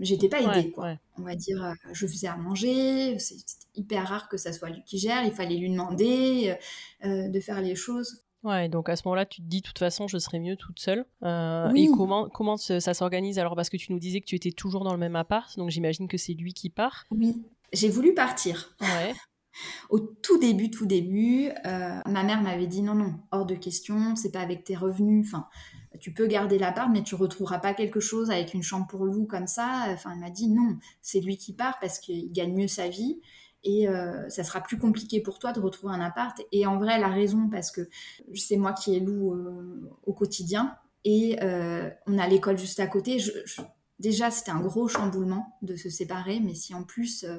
j'étais pas aidée, quoi. On va dire, euh, je faisais à manger, c'est hyper rare que ça soit lui qui gère, il fallait lui demander euh, de faire les choses. Ouais, donc à ce moment-là, tu te dis, de toute façon, je serais mieux toute seule. oui. Et comment, comment ça, s'organise? Alors Parce que tu nous disais que tu étais toujours dans le même appart, donc j'imagine que c'est lui qui part. Oui, j'ai voulu partir. Ouais. Au tout début, tout début, ma mère m'avait dit non, non, hors de question, c'est pas avec tes revenus. Enfin, tu peux garder l'appart, mais tu retrouveras pas quelque chose avec une chambre pour loup comme ça. Enfin, elle m'a dit non, c'est lui qui part parce qu'il gagne mieux sa vie et euh, ça sera plus compliqué pour toi de retrouver un appart. Et en vrai, elle a raison parce que c'est moi qui ai loup euh, au quotidien et euh, on a l'école juste à côté. déjà, c'était un gros chamboulement de se séparer, mais si en plus euh,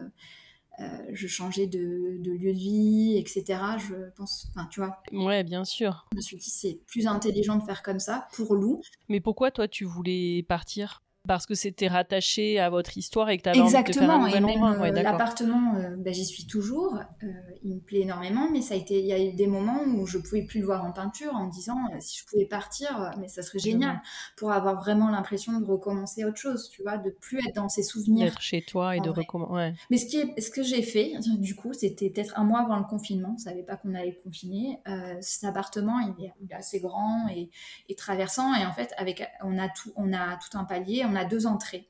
je changeais de, lieu de vie, etc. Je pense, enfin, tu vois. Ouais, bien sûr. Je me suis dit, c'est plus intelligent de faire comme ça pour Lou. Mais pourquoi toi, tu voulais partir? Parce que c'était rattaché à votre histoire et que tu avais envie de faire un nouvel endroit. Euh, l'appartement, euh, bah, j'y suis toujours. Euh, il me plaît énormément, mais ça a été, il y a eu des moments où je pouvais plus le voir en peinture, en me disant si je pouvais partir, mais ça serait génial pour avoir vraiment l'impression de recommencer autre chose, tu vois, de plus être dans ses souvenirs. D'être chez toi et de recommencer. Mais ce qui est, ce que j'ai fait, du coup, c'était peut-être un mois avant le confinement. On savait pas qu'on allait confiner. cet appartement, il est, assez grand et, et, traversant, et en fait, avec, on a tout, on a tout un palier on a deux entrées.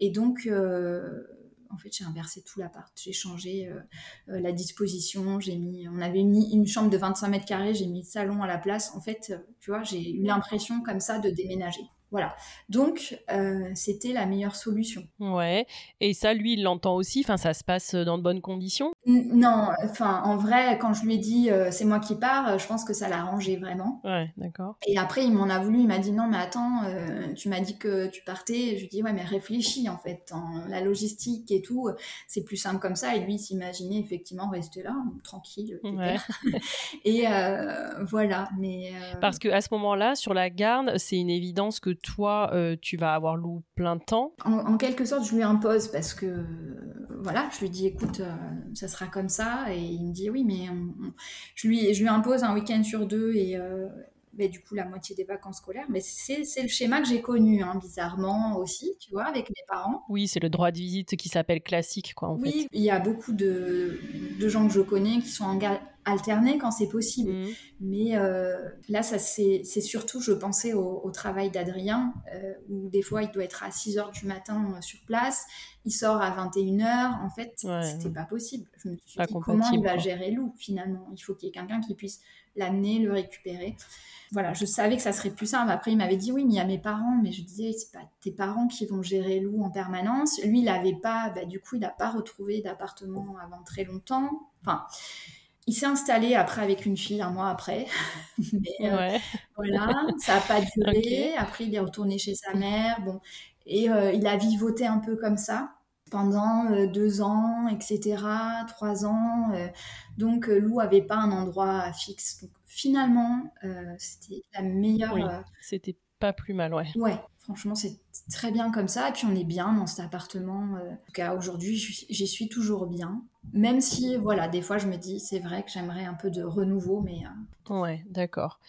Et donc, euh, en fait, j'ai inversé tout l'appart. J'ai changé euh, euh, la disposition. J'ai mis, on avait mis une chambre de 25 mètres carrés. J'ai mis le salon à la place. En fait, tu vois, j'ai eu l'impression comme ça de déménager. Voilà. Donc, c'était la meilleure solution. Ouais. Et ça, lui, il l'entend aussi. Enfin, ça se passe dans de bonnes conditions Non. Enfin, en vrai, quand je lui ai dit euh, c'est moi qui pars, euh, je pense que ça l'a arrangé vraiment. Ouais, d'accord. Et après, il m'en a voulu. Il m'a dit non, mais attends, tu m'as dit que tu partais. Je lui ai dit ouais, mais réfléchis en fait. En la logistique et tout, c'est plus simple comme ça. Et lui, il s'imaginait effectivement rester là, tranquille. Ouais. et voilà. Mais. Parce que à ce moment-là, sur la garde, c'est une évidence que toi, euh, tu vas avoir loup plein temps en, quelque sorte, je lui impose parce que, voilà, je lui dis, écoute, euh, ça sera comme ça. Et il me dit, oui, mais je, lui, je lui impose un week-end sur deux et, euh, mais du coup la moitié des vacances scolaires. Mais c'est le schéma que j'ai connu, hein, bizarrement aussi, tu vois, avec mes parents. Oui, c'est le droit de visite qui s'appelle classique, quoi, en oui, il y a beaucoup de, de, gens que je connais qui sont alterner quand c'est possible. Mmh. Mais euh, là, ça c'est surtout, je pensais au, travail d'Adrien, euh, où des fois il doit être à 6 h du matin euh, sur place, il sort à 21 h En fait, c'était pas possible. Je me suis dit, comment il va gérer Lou finalement? Il faut qu'il y ait quelqu'un qui puisse l'amener, le récupérer. Voilà, je savais que ça serait plus simple. Après, il m'avait dit oui, mais il y a mes parents. Mais je disais, c'est pas tes parents qui vont gérer Lou en permanence. Lui, il n'avait pas, bah, du coup, il n'a pas retrouvé d'appartement avant très longtemps. Enfin, il s'est installé après avec une fille un mois après. Mais, euh, voilà, ça n'a pas duré. Après, il est retourné chez sa mère. Bon, et euh, il a vivoté un peu comme ça pendant euh, deux ans, etc., trois ans. donc, Lou avait pas un endroit fixe. Donc, finalement, c'était la meilleure. c'était pas plus mal, ouais. Ouais, franchement, c'est très bien comme ça. Et puis, on est bien dans cet appartement. en tout cas, aujourd'hui, j'y suis toujours bien. Même si, voilà, des fois, je me dis, c'est vrai que j'aimerais un peu de renouveau, mais... Euh, ouais, d'accord.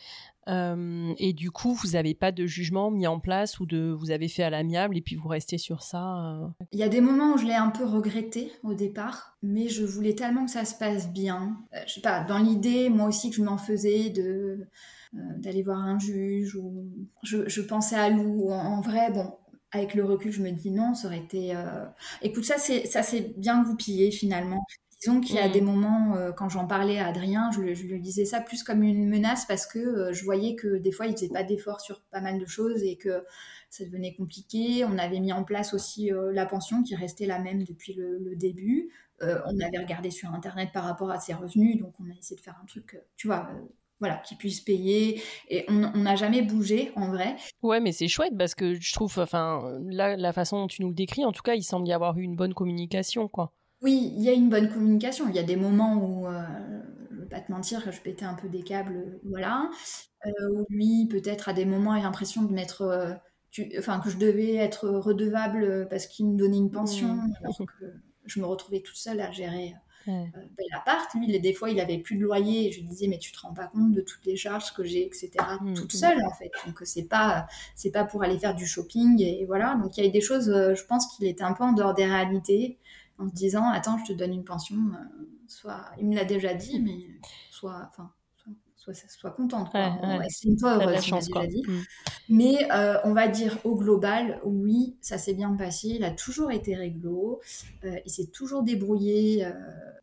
Euh, et du coup, vous n'avez pas de jugement mis en place ou de vous avez fait à l'amiable et puis vous restez sur ça euh? Il y a des moments où je l'ai un peu regretté au départ, mais je voulais tellement que ça se passe bien. je sais pas, dans l'idée, moi aussi, que je m'en faisais de d'aller voir un juge ou je, pensais à Lou. en vrai, bon, avec le recul, je me dis non, ça aurait été. Euh, écoute, ça c'est ça s'est bien goupillé finalement. Disons qu'il y a des mmh. moments euh, quand j'en parlais à Adrien, je, lui disais ça plus comme une menace parce que euh, je voyais que des fois il faisait pas d'efforts sur pas mal de choses et que ça devenait compliqué. On avait mis en place aussi la pension qui restait la même depuis le, le début. on avait regardé sur internet par rapport à ses revenus, donc on a essayé de faire un truc, tu vois, voilà, qu'ils puissent payer. Et on n'a jamais bougé, en vrai. Ouais, mais c'est chouette parce que je trouve, enfin, là, la façon dont tu nous le décris, en tout cas, il semble y avoir eu une bonne communication, quoi. Oui, il y a une bonne communication. Il y a des moments où, euh, je ne vais pas te mentir, je pétais un peu des câbles, voilà. Euh, où lui, peut-être, à des moments, a l'impression de mettre. Euh, enfin, que je devais être redevable parce qu'il me donnait une pension, mmh. alors que je me retrouvais toute seule à gérer euh, ben, l'appart, lui, des fois, il avait plus de loyer. Et je lui disais, mais tu te rends pas compte de toutes les charges que j'ai, etc. Mmh, toute mmh. seule, en fait. Donc, c'est pas, c'est pas pour aller faire du shopping. Et voilà. Donc, il y a des choses, euh, je pense qu'il était un peu en dehors des réalités, en se disant, attends, je te donne une pension. Euh, soit, il me l'a déjà dit, mais soit, enfin, soit, soit contente. Quoi. Ouais, Dit. Mm. Mais euh, on va dire au global, oui, ça s'est bien passé. Il a toujours été réglo. Euh, il s'est toujours débrouillé euh,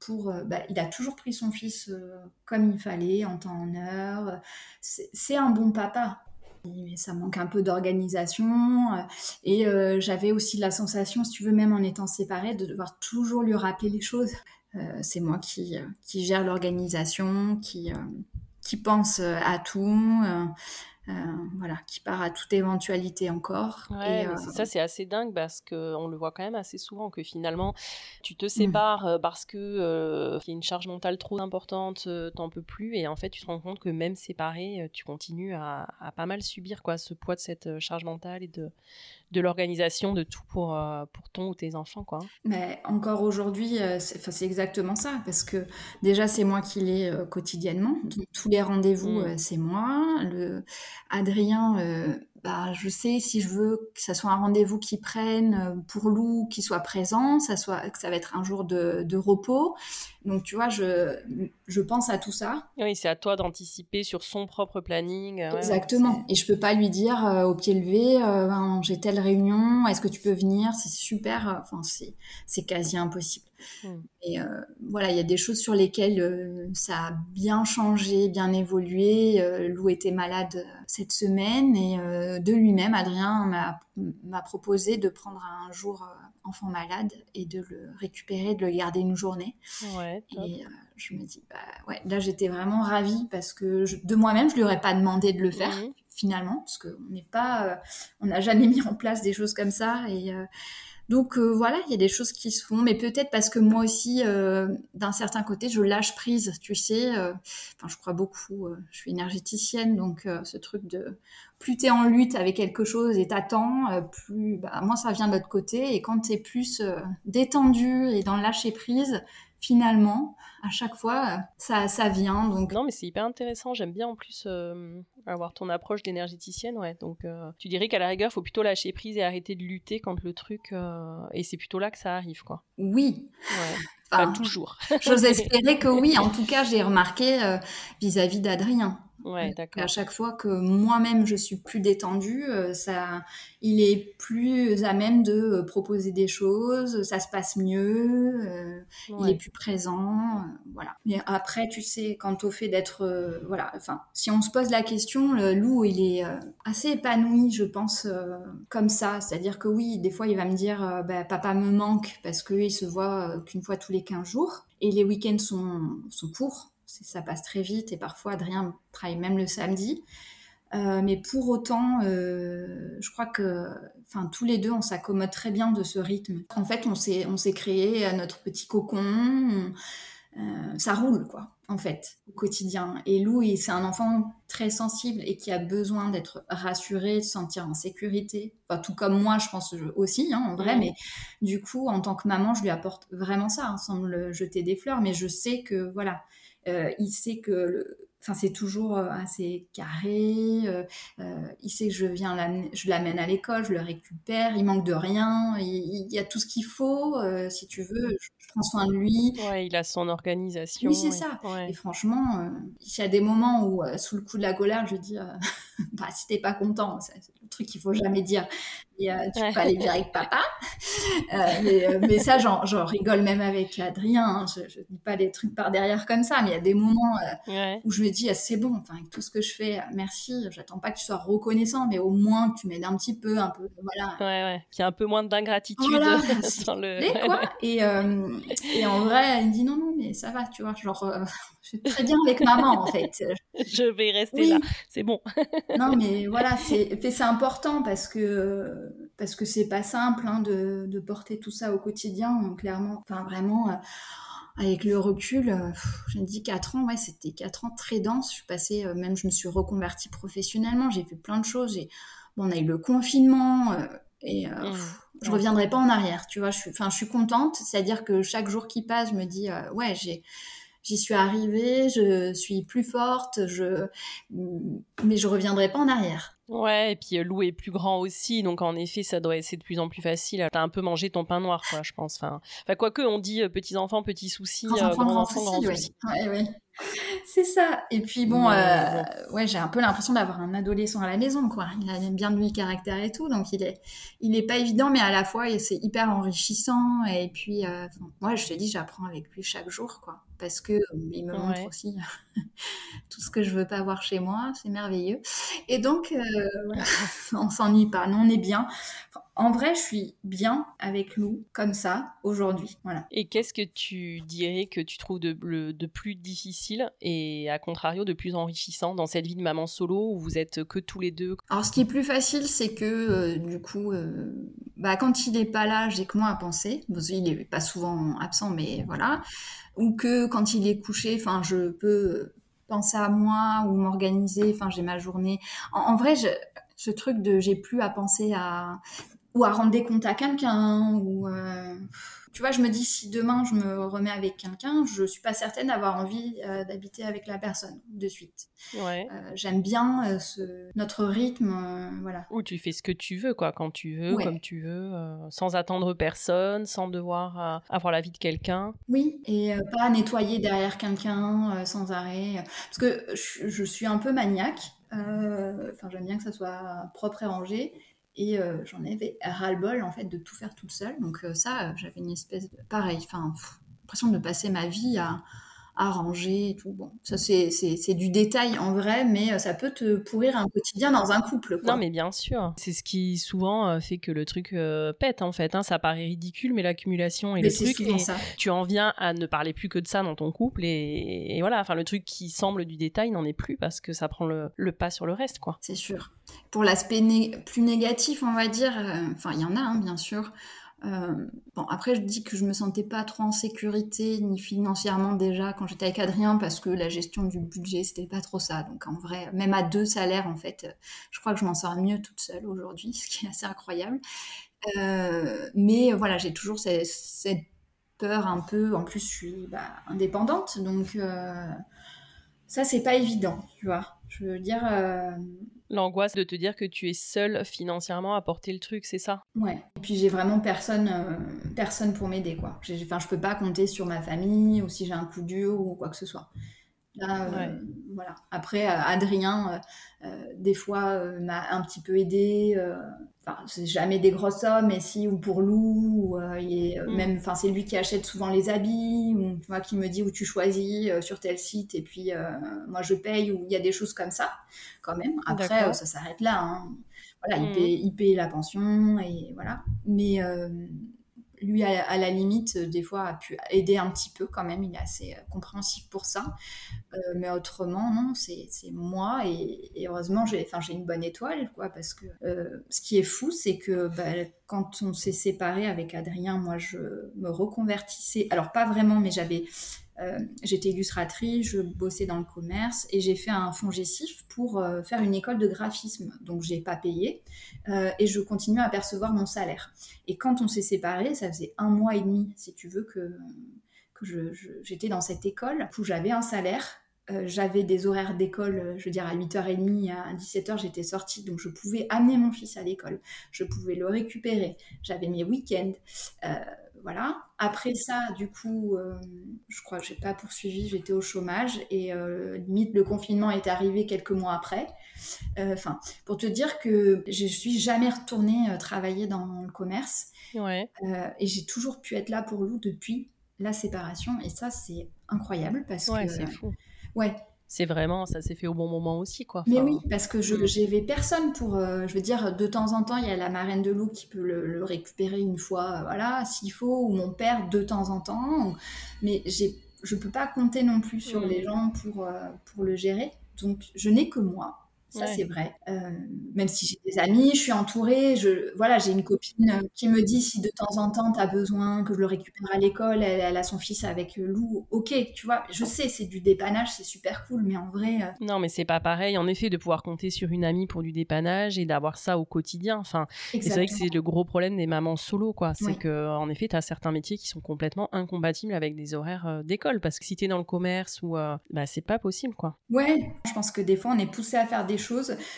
pour. Bah, il a toujours pris son fils comme il fallait, en temps en heure. C'est un bon papa. Mais ça manque un peu d'organisation. Et j'avais aussi la sensation, si tu veux, même en étant séparée, de devoir toujours lui rappeler les choses. c'est moi qui, qui gère l'organisation, qui, qui pense euh, à tout, euh, euh, voilà, qui part à toute éventualité encore. et, ça, c'est assez dingue parce qu'on le voit quand même assez souvent que finalement, tu te sépares parce que y a une charge mentale trop importante, t'en peux plus, et en fait, tu te rends compte que même séparé, tu continues à, à, pas mal subir quoi, ce poids de cette charge mentale et de, de l'organisation de tout pour, euh, pour ton ou tes enfants. Quoi. Mais encore aujourd'hui, euh, c'est exactement ça, parce que déjà, c'est moi qui l'ai euh, quotidiennement. tous les rendez-vous, mm. c'est moi. Le, Adrien bah, je sais si je veux que ça soit un rendez-vous qui prenne euh, pour Lou, qui soit présent, ça soit, que ça va être un jour de, repos. Donc, tu vois, je, je pense à tout ça. Oui, c'est à toi d'anticiper sur son propre planning. Exactement. Et je peux pas lui dire euh, au pied levé, euh, ben, j'ai telle réunion, est-ce que tu peux venir? C'est super. Enfin, c'est quasi impossible. Hmm. Et voilà, il y a des choses sur lesquelles ça a bien changé, bien évolué. Lou était malade cette semaine et de lui-même, Adrien m'a proposé de prendre un jour euh, enfant malade et de le récupérer, de le garder une journée. et euh, je me dis, bah ouais, là j'étais vraiment ravie parce que de moi-même, je lui aurais pas demandé de le faire. finalement parce qu'on n'est pas euh, on n'a jamais mis en place des choses comme ça et donc euh, voilà, il y a des choses qui se font, mais peut-être parce que moi aussi, euh, d'un certain côté, je lâche prise, tu sais. Euh, je crois beaucoup. je suis énergéticienne, donc ce truc de plus t'es en lutte avec quelque chose et t'attends, plus, bah, moi ça vient de l'autre côté. Et quand t'es plus détendu et dans lâcher prise, finalement, à chaque fois, ça, ça vient. Donc... Non, mais c'est hyper intéressant. J'aime bien en plus euh, avoir ton approche d'énergéticienne. Ouais. Donc, euh, tu dirais qu'à la rigueur, il faut plutôt lâcher prise et arrêter de lutter quand le truc. Euh, et c'est plutôt là que ça arrive, quoi. Oui. Ouais. Pas toujours. J'ose espérer que oui. En tout cas, j'ai remarqué vis-à-vis d'Adrien. Ouais, d'accord. À chaque fois que moi-même je suis plus détendue, ça, il est plus à même de proposer des choses, ça se passe mieux, il est plus présent, Mais après, tu sais, quant au fait d'être, voilà, enfin, si on se pose la question, le loup, il est assez épanoui, je pense, comme ça. C'est-à-dire que oui, des fois, il va me dire, bah, papa me manque parce qu'il se voit qu'une fois tous les 15 jours et les week-ends sont, sont courts ça passe très vite et parfois Adrien travaille même le samedi. Euh, mais pour autant, euh, je crois que, enfin, tous les deux, on s'accommode très bien de ce rythme. En fait, on s'est, créé notre petit cocon. Euh, ça roule, quoi, en fait, au quotidien. Et Lou, c'est un enfant très sensible et qui a besoin d'être rassuré, de se sentir en sécurité. tout comme moi, je pense aussi, hein, en vrai. Mmh. Mais du coup, en tant que maman, je lui apporte vraiment ça, hein, sans me jeter des fleurs. Mais je sais que, voilà, euh, il sait que le, Enfin, c'est toujours euh, assez carré. Euh, il sait que je viens, je l'amène à l'école, je le récupère. Il manque de rien. Il, y a tout ce qu'il faut, si tu veux. Je, prends soin de lui. Ouais, il a son organisation. Oui, c'est ça. Et franchement, il y a des moments où, sous le coup de la colère, je dis, bah, si t'es pas content, le truc qu'il faut jamais dire. Et, tu peux pas aller dire avec papa. mais, mais, ça, j'en rigole même avec Adrien. Hein. Je, je dis pas des trucs par derrière comme ça, mais il y a des moments où je me dis, ah, c'est bon, enfin, avec tout ce que je fais, merci, j'attends pas que tu sois reconnaissant, mais au moins que tu m'aides un petit peu, un peu, voilà. Ouais, ouais, qu'il y ait un peu moins d'ingratitude voilà, dans le... quoi et, euh, et en vrai, il me dit, non, non, mais ça va, tu vois, genre, euh, je suis très bien avec maman, en fait. je vais rester là, c'est bon. non, mais voilà, c'est important parce que parce que c'est pas simple hein, de, de, porter tout ça au quotidien, clairement. Enfin, vraiment, euh, avec le recul, euh, j'ai dit 4 ans, ouais, c'était 4 ans très dense. Je suis passée, euh, même je me suis reconvertie professionnellement, j'ai fait plein de choses. Bon, on a eu le confinement euh, et mmh. je reviendrai pas en arrière, tu vois. Je suis, enfin, je suis contente, c'est-à-dire que chaque jour qui passe, je me dis, ouais, j'ai j'y suis arrivée, je suis plus forte, je... mais je reviendrai pas en arrière. Ouais, et puis euh, Lou est plus grand aussi, donc en effet, ça doit être de plus en plus facile. T'as un peu mangé ton pain noir, quoi, je pense. Enfin, enfin quoique on dit euh, petits enfants, petits soucis, grands enfants, grands enfants, grands soucis. Ouais, ouais. C'est ça. Et puis bon, euh, ouais, j'ai un peu l'impression d'avoir un adolescent à la maison, quoi. Il a bien de lui caractère et tout, donc il est, il est pas évident, mais à la fois c'est hyper enrichissant. Et puis, moi, je te dis, j'apprends avec lui chaque jour, quoi parce que il me montre aussi tout ce que je veux pas voir chez moi, c'est merveilleux. Et donc, euh, voilà, on s'ennuie pas, non, on est bien. En vrai, je suis bien avec Lou, comme ça, aujourd'hui. Voilà. Et qu'est-ce que tu dirais que tu trouves de, de, plus difficile et à contrario de plus enrichissant dans cette vie de maman solo où vous êtes que tous les deux? Alors, ce qui est plus facile, c'est que euh, du coup, euh, bah, quand il n'est pas là, j'ai que moi à penser. Bon, il n'est pas souvent absent, mais voilà ou que quand il est couché, enfin, je peux penser à moi ou m'organiser. Enfin, j'ai ma journée. En, vrai, je, ce truc de j'ai plus à penser à ou à rendre des comptes à quelqu'un ou euh, tu vois, je me dis si demain je me remets avec quelqu'un, je suis pas certaine d'avoir envie euh, d'habiter avec la personne de suite. Ouais. Euh, j'aime bien ce, notre rythme, voilà. Où tu fais ce que tu veux, quoi, quand tu veux, comme tu veux, sans attendre personne, sans devoir avoir la vie de quelqu'un. Oui, et pas nettoyer derrière quelqu'un sans arrêt, parce que je, je, suis un peu maniaque. Enfin, j'aime bien que ça soit propre et rangé. Et euh, j'en avais ras-le-bol, en fait, de tout faire toute seule. Donc euh, ça, j'avais une espèce de... Pareil, enfin, l'impression de passer ma vie à, arranger et tout. Bon, ça c'est du détail en vrai, mais euh, ça peut te pourrir un quotidien dans un couple. Non, mais bien sûr. C'est ce qui souvent euh, fait que le truc euh, pète en fait. Hein. Ça paraît ridicule, mais l'accumulation et le truc, et ça. tu en viens à ne parler plus que de ça dans ton couple et, voilà. Enfin, le truc qui semble du détail n'en est plus parce que ça prend le, pas sur le reste, quoi. C'est sûr. Pour l'aspect plus négatif, on va dire, enfin, il y en a, hein, bien sûr. Euh, bon, après, je dis que je me sentais pas trop en sécurité, ni financièrement déjà, quand j'étais avec Adrien, parce que la gestion du budget, c'était pas trop ça. Donc, en vrai, même à deux salaires, en fait, je crois que je m'en sors mieux toute seule aujourd'hui, ce qui est assez incroyable. Euh, mais voilà, j'ai toujours cette, peur un peu. En plus, je suis bah, indépendante, donc ça, c'est pas évident, tu vois. Je veux dire. L'angoisse de te dire que tu es seule financièrement à porter le truc, c'est ça? Ouais. Et puis j'ai vraiment personne, personne pour m'aider, quoi. Enfin, je peux pas compter sur ma famille ou si j'ai un coup dur ou quoi que ce soit. Euh, voilà. Après, euh, Adrien, euh, des fois, m'a un petit peu aidé. Enfin, c'est jamais des grosses sommes, mais si, ou pour Lou, mm. même, enfin, c'est lui qui achète souvent les habits, ou tu vois, qui me dit où tu choisis sur tel site, et puis moi je paye, ou il y a des choses comme ça, quand même. Après, ça s'arrête là. Hein. Voilà, il, mm. paye, il, paye, la pension, et voilà. Mais lui, à, la limite, euh, des fois, a pu aider un petit peu quand même. Il est assez euh, compréhensif pour ça. Euh, mais autrement, non, c'est moi. Et, heureusement, j'ai une bonne étoile, quoi. Parce que ce qui est fou, c'est que bah, quand on s'est séparé avec Adrien, moi, je me reconvertissais. Alors, pas vraiment, mais j'avais euh, j'étais illustratrice, je bossais dans le commerce et j'ai fait un fonds gestif pour euh, faire une école de graphisme. Donc j'ai pas payé euh, et je continuais à percevoir mon salaire. Et quand on s'est séparés, ça faisait un mois et demi, si tu veux, que, que j'étais dans cette école où j'avais un salaire j'avais des horaires d'école, je veux dire à 8h30, à 17h, j'étais sortie, donc je pouvais amener mon fils à l'école, je pouvais le récupérer, j'avais mes week-ends voilà. Après ça, du coup, euh, je crois que j'ai pas poursuivi, j'étais au chômage et euh, limite le confinement est arrivé quelques mois après. Euh, enfin, pour te dire que je suis jamais retournée travailler dans le commerce. Ouais. et j'ai toujours pu être là pour Lou depuis la séparation et ça c'est incroyable parce ouais, c'est fou. Ouais, c'est vraiment, ça s'est fait au bon moment aussi, quoi. Mais oui, parce que je n'avais mm. personne pour, euh, je veux dire, de temps en temps, il y a la marraine de loup qui peut le, récupérer une fois, euh, voilà, s'il faut, ou mon père de temps en temps. Mais j'ai, je peux pas compter non plus sur mm. les gens pour, euh, pour le gérer. Donc, je n'ai que moi. Ça, c'est vrai. Euh, même si j'ai des amis, je suis entourée. Je, voilà, j'ai une copine euh, qui me dit si de temps en temps tu as besoin que je le récupère à l'école, elle, a son fils avec euh, Lou. Ok, tu vois, je sais, c'est du dépannage, c'est super cool, mais en vrai. Non, mais c'est pas pareil, en effet, de pouvoir compter sur une amie pour du dépannage et d'avoir ça au quotidien. Enfin, c'est vrai que c'est le gros problème des mamans solo, quoi. C'est que, en effet, tu as certains métiers qui sont complètement incompatibles avec des horaires d'école. Parce que si tu es dans le commerce ou. bah, c'est pas possible, quoi. Ouais, je pense que des fois, on est poussé à faire des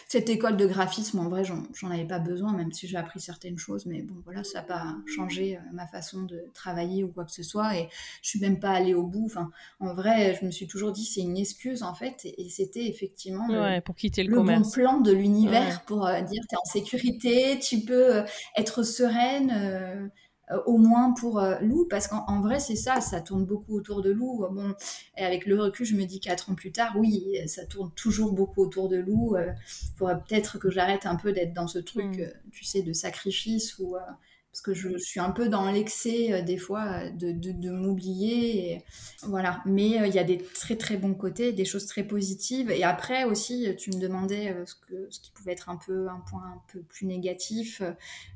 cette école de graphisme, en vrai, j'en avais pas besoin, même si j'ai appris certaines choses, mais bon, voilà, ça n'a pas changé euh, ma façon de travailler ou quoi que ce soit, et je suis même pas allée au bout. Enfin, en vrai, je me suis toujours dit c'est une excuse en fait, et, c'était effectivement le, pour quitter le, bon plan de l'univers pour euh, dire tu es en sécurité, tu peux euh, être sereine. Euh, au moins pour euh, Lou, parce qu'en vrai, c'est ça, ça tourne beaucoup autour de Lou. Bon, et avec le recul, je me dis quatre ans plus tard, oui, ça tourne toujours beaucoup autour de Lou. Il euh, faudrait peut-être que j'arrête un peu d'être dans ce truc, mm. tu sais, de sacrifice ou parce que je suis un peu dans l'excès euh, des fois de, de, m'oublier. Voilà. Mais euh, il y a des très très bons côtés, des choses très positives. Et après aussi, tu me demandais euh, ce, qui pouvait être un peu un point un peu plus négatif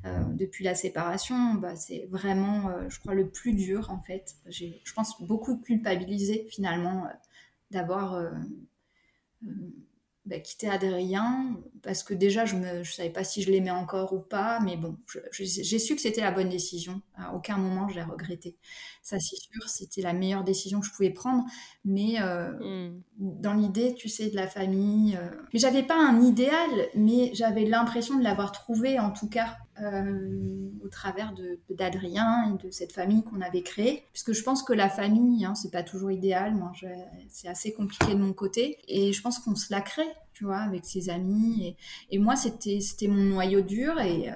depuis la séparation. Bah, c'est vraiment, je crois, le plus dur en fait. Je pense, beaucoup culpabilisé finalement d'avoir bah, quitter Adrien parce que déjà je ne savais pas si je l'aimais encore ou pas, mais bon, j'ai su que c'était la bonne décision. À aucun moment je l'ai regretté. Ça c'est sûr, c'était la meilleure décision que je pouvais prendre. Mais euh, hmm. dans l'idée, tu sais, de la famille, euh... mais j'avais pas un idéal, mais j'avais l'impression de l'avoir trouvé en tout cas. Euh, au travers d'Adrien et de cette famille qu'on avait créée. Puisque je pense que la famille, hein, c'est pas toujours idéal. Moi, c'est assez compliqué de mon côté. Et je pense qu'on se la crée, tu vois, avec ses amis. Et, et moi, c'était mon noyau dur. Et, euh,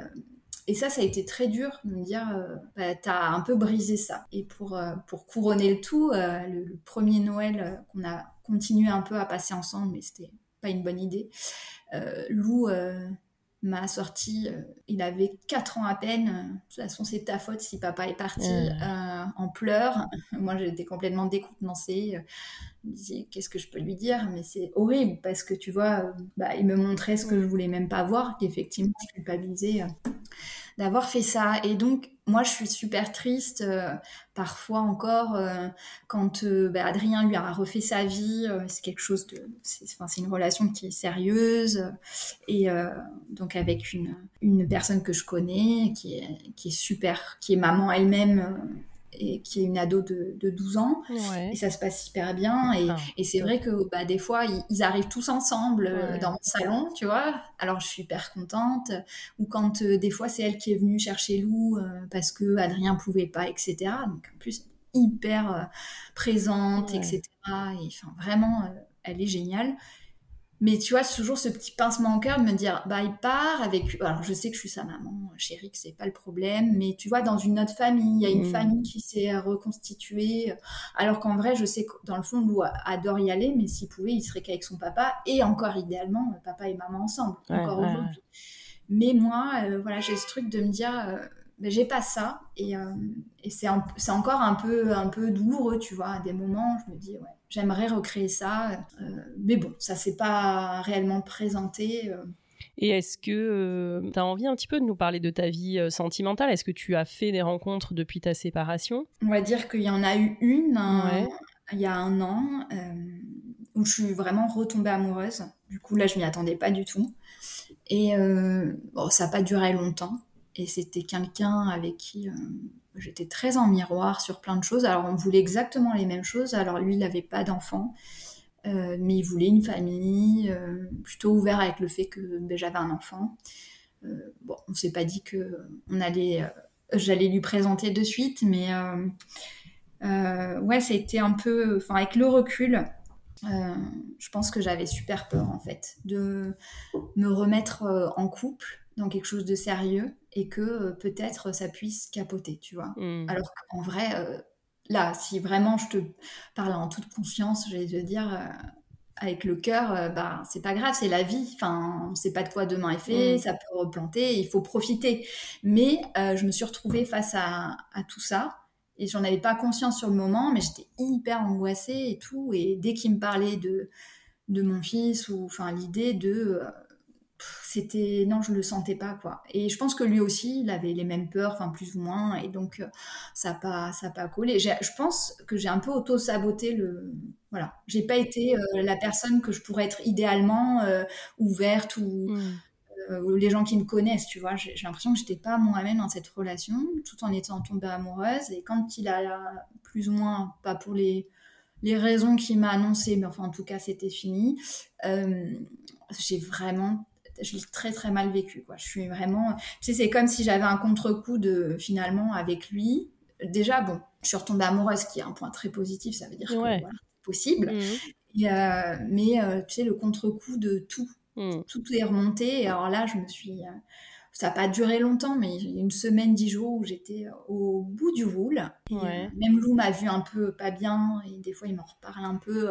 et ça, ça a été très dur de me dire, euh, bah, t'as un peu brisé ça. Et pour, euh, pour couronner le tout, le, le, premier Noël qu'on a continué un peu à passer ensemble, mais c'était pas une bonne idée. Lou m'a sorti, euh, il avait 4 ans à peine. De toute façon, c'est ta faute si papa est parti euh, en pleurs. Moi, j'étais complètement décontenancée. Je me disais, qu'est-ce que je peux lui dire? Mais c'est horrible parce que tu vois, bah, il me montrait ce que je voulais même pas voir, qu'effectivement, je culpabilisais d'avoir fait ça. Et donc, moi, je suis super triste, euh, parfois encore, euh, quand euh, bah, Adrien lui a refait sa vie. c'est quelque chose de. C'est une relation qui est sérieuse. Et donc, avec une, une personne que je connais, qui est, qui est super, qui est maman elle-même et qui est une ado de, de 12 ans. Et ça se passe hyper bien. Et, ah, et c'est vrai que bah, des fois, ils, arrivent tous ensemble euh, dans mon salon, tu vois. Alors, je suis hyper contente. Ou quand euh, des fois, c'est elle qui est venue chercher Lou euh, parce que Adrien pouvait pas, etc. Donc, en plus, hyper présente, etc. Et enfin, vraiment, elle est géniale. Mais tu vois, toujours ce petit pincement au cœur de me dire, bah, il part avec. Alors, je sais que je suis sa maman chérie, que c'est pas le problème, mais tu vois, dans une autre famille, il y a une mmh. famille qui s'est reconstituée. Alors qu'en vrai, je sais que dans le fond, Lou adore y aller, mais s'il pouvait, il serait qu'avec son papa et encore idéalement, papa et maman ensemble, encore aujourd'hui. Mais moi, euh, voilà, j'ai ce truc de me dire, euh, ben, j'ai pas ça et, euh, et c'est encore un peu, un peu douloureux, tu vois. À des moments, je me dis, ouais, j'aimerais recréer ça. Euh, mais bon, ça s'est pas réellement présenté. Euh. Et est-ce que tu as envie un petit peu de nous parler de ta vie sentimentale? Est-ce que tu as fait des rencontres depuis ta séparation? On va dire qu'il y en a eu une il y a un an où je suis vraiment retombée amoureuse. Du coup, là, je m'y attendais pas du tout. Et bon, ça n'a pas duré longtemps. Et c'était quelqu'un avec qui euh, j'étais très en miroir sur plein de choses. Alors on voulait exactement les mêmes choses. Alors lui, il n'avait pas d'enfant, euh, mais il voulait une famille, euh, plutôt ouvert avec le fait que ben, j'avais un enfant. bon, on s'est pas dit que j'allais lui présenter de suite, mais ouais, ça a été un peu, enfin avec le recul. je pense que j'avais super peur en fait de me remettre en couple dans quelque chose de sérieux et que euh, peut-être ça puisse capoter, tu vois. Hmm. Alors qu'en vrai, euh, là, si vraiment je te parle en toute conscience, je vais te dire euh, avec le cœur, bah c'est pas grave, c'est la vie. Enfin, on sait pas de quoi demain est fait, hmm. ça peut replanter, il faut profiter. Mais je me suis retrouvée face à, à tout ça. Et j'en avais pas conscience sur le moment, mais j'étais hyper angoissée et tout. Et dès qu'il me parlait de, de mon fils, ou enfin l'idée de c'était non je le sentais pas quoi et je pense que lui aussi il avait les mêmes peurs enfin plus ou moins et donc euh, ça n'a pas ça pas collé je pense que j'ai un peu auto saboté le voilà j'ai pas été euh, la personne que je pourrais être idéalement euh, ouverte ou mmh. les gens qui me connaissent tu vois j'ai l'impression que j'étais pas moi-même dans cette relation tout en étant tombée amoureuse et quand il a plus ou moins pas pour les les raisons qu'il m'a annoncé, mais enfin en tout cas c'était fini. j'ai vraiment je l'ai très très mal vécu. Quoi. Je suis vraiment. Tu sais, c'est comme si j'avais un contre-coup de finalement avec lui. Déjà, bon, je suis retombée amoureuse, qui est un point très positif, ça veut dire que voilà, c'est possible. Mmh. Euh, mais euh, tu sais, le contre-coup de tout, mmh. tout est remonté. Et alors là, je me suis. Euh, ça n'a pas duré longtemps, mais une semaine, dix jours où j'étais au bout du roule. même Lou m'a vu un peu pas bien, et des fois il m'en reparle un peu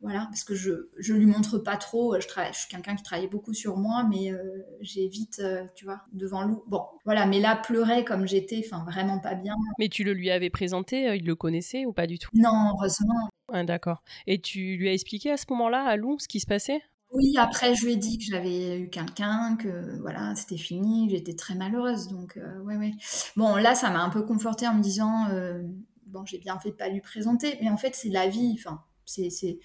voilà, parce que je je lui montre pas trop. Je, travaille, je suis quelqu'un qui travaillait beaucoup sur moi, mais euh, j'évite, euh, tu vois, devant Lou. Bon, voilà, mais là, pleurer comme j'étais, enfin, vraiment pas bien. Mais tu le lui avais présenté, euh, il le connaissait ou pas du tout? Non, heureusement. D'accord. Et tu lui as expliqué à ce moment-là, à Lou, ce qui se passait? Oui, après, je lui ai dit que j'avais eu quelqu'un, que voilà, c'était fini, que j'étais très malheureuse. Donc, ouais, ouais. Bon, là, ça m'a un peu confortée en me disant, bon, j'ai bien fait de pas lui présenter, mais en fait, c'est la vie. Enfin, c'est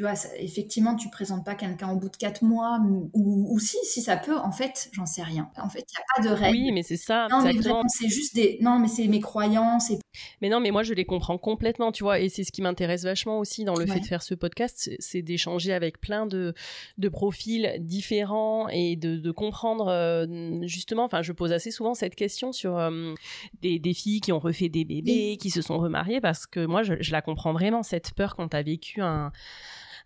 tu vois, effectivement, tu présentes pas quelqu'un au bout de quatre mois, ou, si, si ça peut, en fait, j'en sais rien. En fait, il n'y a pas de règle. Oui, mais c'est ça. Non, mais c'est juste des. Non, mais c'est mes croyances. Mais non, mais moi, je les comprends complètement, tu vois, et c'est ce qui m'intéresse vachement aussi dans le fait de faire ce podcast, c'est d'échanger avec plein de, de profils différents et de, de comprendre, euh, justement, enfin, je pose assez souvent cette question sur euh, des, des, filles qui ont refait des bébés, qui se sont remariées, parce que moi, je, je la comprends vraiment, cette peur quand tu as vécu un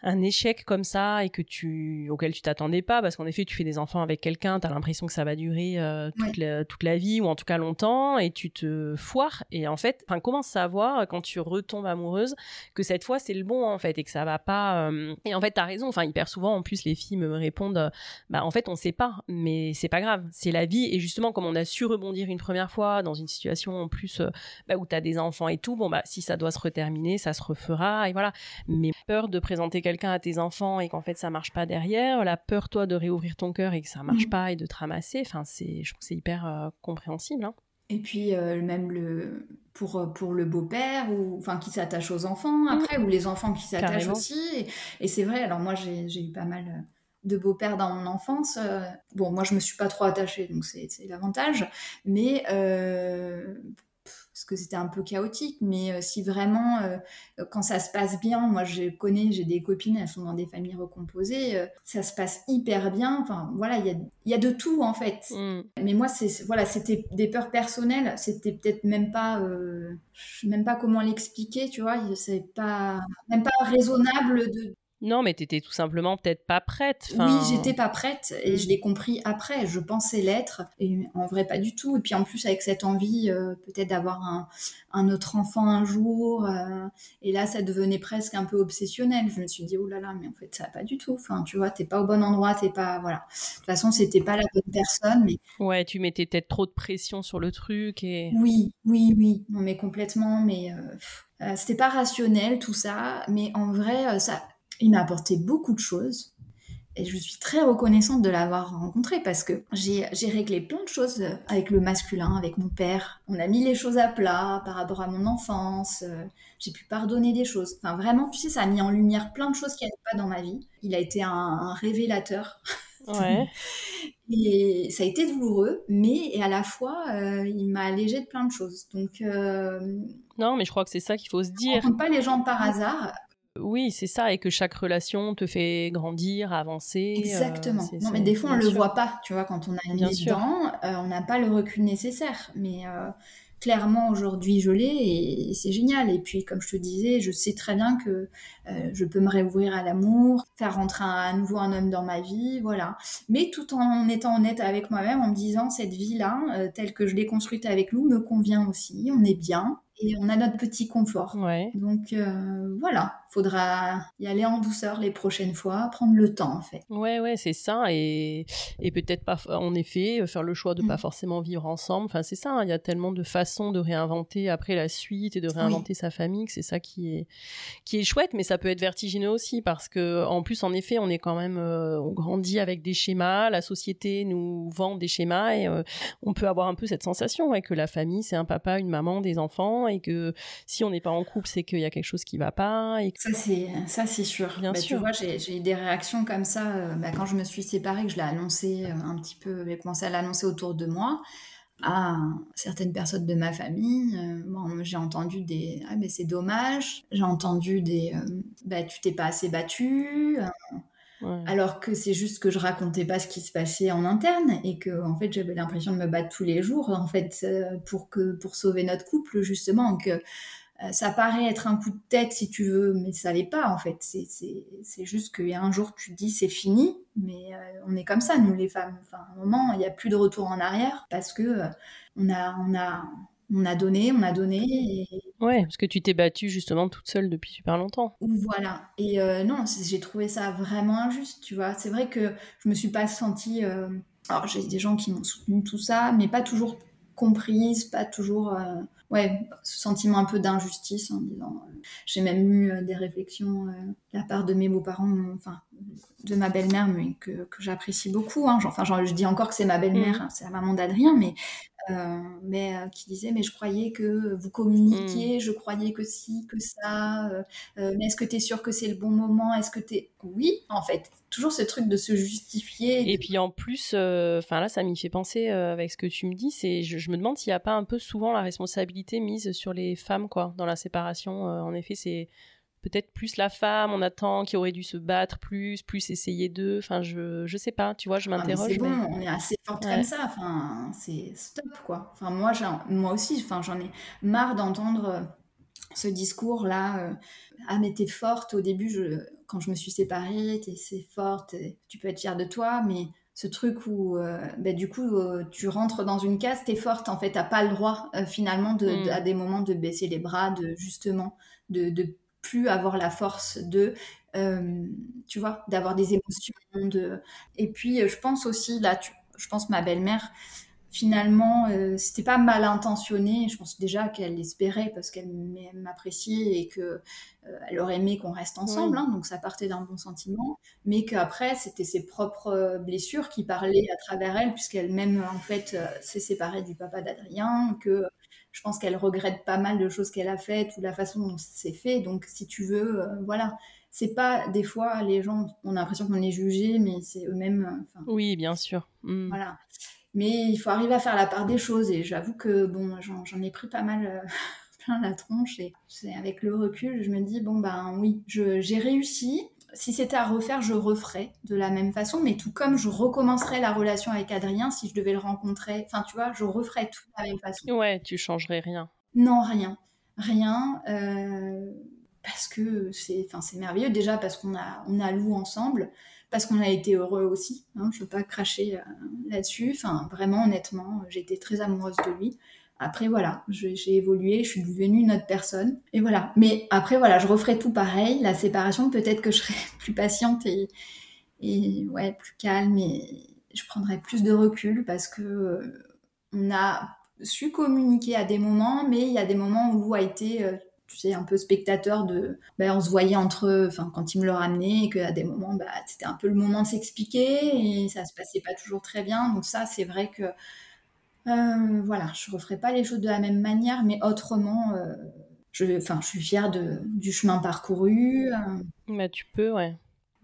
un échec comme ça et que tu auquel tu t'attendais pas parce qu'en effet tu fais des enfants avec quelqu'un tu as l'impression que ça va durer euh, toute, la, toute, la, vie ou en tout cas longtemps et tu te foires. Et en fait enfin comment savoir quand tu retombes amoureuse que cette fois c'est le bon en fait et que ça va pas euh, et en fait tu as raison. Enfin hyper souvent en plus les filles me répondent bah en fait on sait pas mais c'est pas grave. C'est la vie et justement comme on a su rebondir une première fois dans une situation en plus euh, bah, où tu as des enfants et tout bon bah si ça doit se reterminer ça se refera et voilà. Mais peur de présenter quelqu'un à tes enfants et qu'en fait ça marche pas derrière, la peur toi de réouvrir ton cœur et que ça marche mm. pas et de te ramasser, enfin c'est, je trouve que c'est hyper euh, compréhensible. Hein. Et puis euh, même le pour euh, pour le beau-père ou enfin qui s'attache aux enfants mm. après ou les enfants qui s'attachent aussi et, c'est vrai. Alors moi j'ai eu pas mal de beau-père dans mon enfance. bon moi je me suis pas trop attachée donc c'est l'avantage, mais parce que c'était un peu chaotique. Mais euh, si vraiment, euh, quand ça se passe bien, moi je connais, j'ai des copines, elles sont dans des familles recomposées, euh, ça se passe hyper bien. Enfin voilà, il y a, y a, de tout en fait. Mm. Mais moi, c'est voilà, c'était des peurs personnelles. C'était peut-être même pas, je sais même pas comment l'expliquer, tu vois. C'est pas même pas raisonnable de non, mais t'étais tout simplement peut-être pas prête. Oui, j'étais pas prête et je l'ai compris après. Je pensais l'être et en vrai pas du tout. Et puis en plus avec cette envie euh, peut-être d'avoir un, autre enfant un jour. Euh, et là, ça devenait presque un peu obsessionnel. Je me suis dit oh là là, mais en fait ça va pas du tout. Enfin, tu vois, t'es pas au bon endroit, t'es pas voilà. De toute façon, c'était pas la bonne personne. Mais ouais, tu mettais peut-être trop de pression sur le truc et. Oui, oui, oui. Non, mais complètement. Mais euh, c'était pas rationnel tout ça. Mais en vrai, ça il m'a apporté beaucoup de choses. Et je suis très reconnaissante de l'avoir rencontré parce que j'ai réglé plein de choses avec le masculin, avec mon père. On a mis les choses à plat par rapport à mon enfance. J'ai pu pardonner des choses. Enfin, vraiment, tu sais, ça a mis en lumière plein de choses qui n'étaient pas dans ma vie. Il a été un, révélateur. Ouais. et ça a été douloureux, mais et à la fois, euh, il m'a allégé de plein de choses. Donc. Euh, non, mais je crois que c'est ça qu'il faut se dire. On ne pas les gens par hasard. Oui, c'est ça, et que chaque relation te fait grandir, avancer. Euh, Exactement. non, mais des fois, on ne le voit pas, tu vois, quand on a une vie dedans, euh, on n'a pas le recul nécessaire. Mais euh, clairement, aujourd'hui, je l'ai, et, c'est génial. Et puis, comme je te disais, je sais très bien que je peux me réouvrir à l'amour, faire rentrer à nouveau un homme dans ma vie, voilà. Mais tout en étant honnête avec moi-même, en me disant, cette vie-là, telle que je l'ai construite avec Lou, me convient aussi, on est bien, et on a notre petit confort. Donc euh, voilà, faudra y aller en douceur les prochaines fois, prendre le temps en fait. Ouais, ouais, c'est ça. Et, et peut-être pas, en effet, faire le choix de pas mm. forcément vivre ensemble. Enfin, c'est ça, hein. il y a tellement de façons de réinventer après la suite et de réinventer sa famille que c'est ça qui est, qui est chouette, mais ça peut être vertigineux aussi parce que, en plus, en effet, on est quand même, euh, on grandit avec des schémas, la société nous vend des schémas et euh, on peut avoir un peu cette sensation que la famille, c'est un papa, une maman, des enfants et que si on n'est pas en couple, c'est qu'il y a quelque chose qui va pas. Et Ça, c'est, ça, c'est sûr. Bien bah, sûr. Tu vois, j'ai, eu des réactions comme ça euh, bah, quand je me suis séparée, que je l'ai annoncé euh, un petit peu, j'ai commencé à l'annoncer autour de moi à certaines personnes de ma famille. Euh, j'ai entendu des ah mais c'est dommage. J'ai entendu des bah tu t'es pas assez battu. Alors que c'est juste que je racontais pas ce qui se passait en interne et que en fait j'avais l'impression de me battre tous les jours en fait pour que pour sauver notre couple justement que ça paraît être un coup de tête si tu veux, mais ça l'est pas en fait. C'est juste qu'il y a un jour tu te dis c'est fini, mais euh, on est comme ça nous les femmes. Enfin, à un moment il n'y a plus de retour en arrière parce que on a on a on a donné, on a donné. Et... Ouais, parce que tu t'es battue justement toute seule depuis super longtemps. Voilà. Et euh, non, j'ai trouvé ça vraiment injuste, tu vois. C'est vrai que je me suis pas sentie. Euh, alors, j'ai des gens qui m'ont soutenu tout ça, mais pas toujours comprise, pas toujours. Euh, ouais, ce sentiment un peu d'injustice en disant. j'ai même eu des réflexions de la part de mes beaux-parents, enfin, de ma belle-mère, mais que, que j'apprécie beaucoup. Hein. Enfin, je dis encore que c'est ma belle-mère, mmh. c'est la maman d'Adrien, mais euh, mais euh, qui disait mais je croyais que vous communiquiez, mm. je croyais que si, que ça, euh, mais est-ce que tu es sûr que c'est le bon moment? Est-ce que tu es... Oui, en fait, toujours ce truc de se justifier. Et puis en plus, enfin là, ça m'y fait penser avec ce que tu me dis, c'est je, je, me demande s'il n'y a pas un peu souvent la responsabilité mise sur les femmes, quoi, dans la séparation. en effet, c'est peut-être plus la femme, on attend qui aurait dû se battre plus, plus essayer d'eux. Enfin, je, je sais pas, tu vois, je ah, m'interroge. c'est bon, on est assez forte comme ça. Enfin, c'est stop, quoi. Enfin, moi, moi aussi, enfin, j'en ai marre d'entendre euh, ce discours-là. Euh, ah, mais t'es forte. Au début, je, quand je me suis séparée, t'es forte, tu peux être fière de toi, mais ce truc où euh, bah, du coup tu rentres dans une case, t'es forte en fait, t'as pas le droit finalement de, mm. à des moments de baisser les bras, de justement de, de plus avoir la force de, euh, tu vois, d'avoir des émotions. De... Et puis, euh, je pense aussi, là, je pense ma belle-mère, finalement, euh, c'était pas mal intentionné. Je pense déjà qu'elle l'espérait parce qu'elle m'appréciait et que elle aurait aimé qu'on reste ensemble. Hein, donc ça partait d'un bon sentiment, mais qu'après c'était ses propres blessures qui parlaient à travers elle, puisqu'elle-même en fait s'est séparée du papa d'Adrien, que je pense qu'elle regrette pas mal de choses qu'elle a faites ou la façon dont c'est fait. Donc, si tu veux, euh, voilà. C'est pas des fois les gens, on a l'impression qu'on est jugé, mais c'est eux-mêmes. Euh, oui, bien sûr. Mm. Voilà. Mais il faut arriver à faire la part des choses. Et j'avoue que bon, j'en ai pris pas mal plein la tronche. Et avec le recul, je me dis, bon, ben oui, j'ai réussi. Si c'était à refaire, je referais de la même façon, mais tout comme je recommencerais la relation avec Adrien si je devais le rencontrer. Enfin, tu vois, je referais tout de la même façon. Ouais, tu changerais rien. Non, rien. Rien. Euh, parce que c'est merveilleux. Déjà parce qu'on a, on a Lou ensemble, parce qu'on a été heureux aussi. Hein, je ne veux pas cracher euh, là-dessus. Enfin, vraiment, honnêtement, j'étais très amoureuse de lui. Après, voilà, j'ai évolué, je suis devenue une autre personne. Et voilà. Mais après, voilà, je referai tout pareil. La séparation, peut-être que je serai plus patiente et, et ouais, plus calme et je prendrai plus de recul parce que euh, on a su communiquer à des moments, mais il y a des moments où Lou a été, euh, tu sais, un peu spectateur de. Ben, on se voyait entre eux, enfin, quand il me le ramenait, et qu'à des moments, bah, c'était un peu le moment de s'expliquer, et ça se passait pas toujours très bien. Donc, ça, c'est vrai que euh, voilà, je referai pas les choses de la même manière, mais autrement, euh, je, suis fière de, du chemin parcouru. Euh. Mais tu peux, ouais.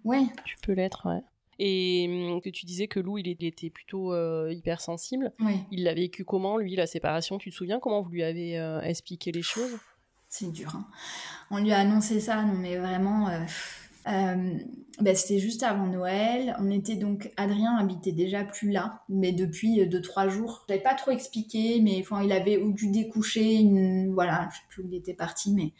Ouais. Tu peux l'être, ouais. Et hum, que tu disais que Lou, il était plutôt hypersensible. Il l'a vécu comment, lui, la séparation? Tu te souviens comment vous lui avez expliqué les choses? C'est dur. Hein. On lui a annoncé ça, non mais vraiment, euh, ben, c'était juste avant Noël. On était donc Adrien habitait déjà plus là, mais depuis 2-3 euh, jours. Je n'avais pas trop expliqué, mais enfin, il avait dû découcher. Une... Voilà, je sais plus où il était parti, mais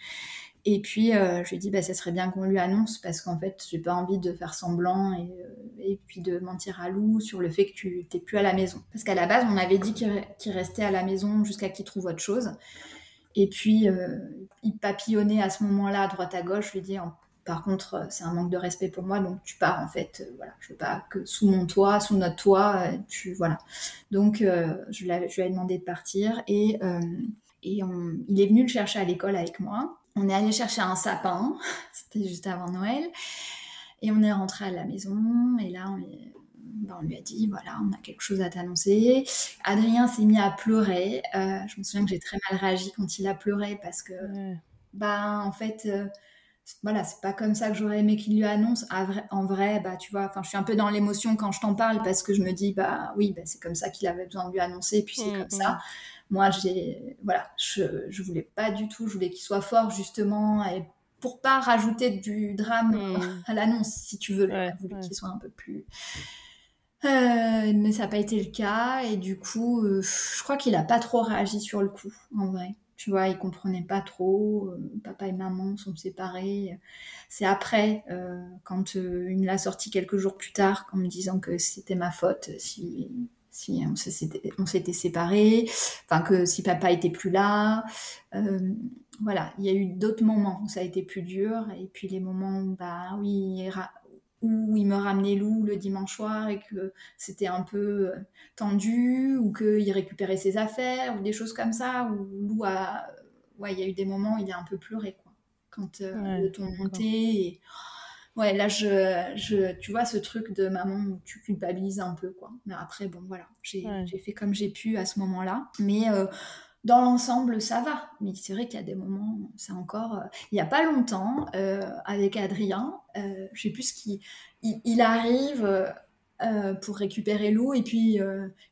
et puis euh, je lui ai dit bah ça serait bien qu'on lui annonce parce qu'en fait j'ai pas envie de faire semblant et, et, puis de mentir à Lou sur le fait que tu t'es plus à la maison. Parce qu'à la base on avait dit qu'il restait à la maison jusqu'à qu'il trouve autre chose. Et puis il papillonnait à ce moment-là à droite à gauche. Je lui ai dit par contre, euh, c'est un manque de respect pour moi, donc tu pars en fait. Euh, voilà, je veux pas que sous mon toit, sous notre toit, euh, tu voilà. Donc je, lui ai demandé de partir et et il est venu le chercher à l'école avec moi. On est allé chercher un sapin, c'était juste avant Noël, et on est rentré à la maison. Et là, on, ben, lui a dit voilà, on a quelque chose à t'annoncer. Adrien s'est mis à pleurer. je me souviens que j'ai très mal réagi quand il a pleuré parce que, bah, en fait voilà, c'est pas comme ça que j'aurais aimé qu'il lui annonce. en vrai, bah, tu vois, enfin, je suis un peu dans l'émotion quand je t'en parle parce que je me dis, bah oui, bah, c'est comme ça qu'il avait besoin de lui annoncer, et puis c'est comme ça. Mm-hmm. Moi, j'ai, voilà, je, je voulais pas du tout, je voulais qu'il soit fort justement, et pour pas rajouter du drame mm. à l'annonce, si tu veux, ouais, voulu qu'il soit un peu plus. Euh, mais ça n'a pas été le cas, et du coup, euh, je crois qu'il a pas trop réagi sur le coup, en vrai. Tu vois, ils comprenaient pas trop. Euh, papa et maman sont séparés. C'est après, euh, quand euh, il l'a sorti quelques jours plus tard, en me disant que c'était ma faute si, si on s'était séparés, enfin que si papa était plus là. voilà, il y a eu d'autres moments où ça a été plus dur. Et puis les moments où, bah oui, où il me ramenait Lou le dimanche soir et que c'était un peu euh, tendu ou qu'il récupérait ses affaires ou des choses comme ça où Lou a ouais il y a eu des moments où il a un peu pleuré quoi. Quand euh, le ton montait et ouais là je, je tu vois ce truc de maman où tu culpabilises un peu quoi. Mais après bon voilà j'ai fait comme j'ai pu à ce moment là mais euh, dans l'ensemble, ça va. Mais c'est vrai qu'il y a des moments, c'est encore. Euh, il n'y a pas longtemps, euh, avec Adrien, euh, je sais plus ce qui. Il, arrive euh, pour récupérer l'eau, et puis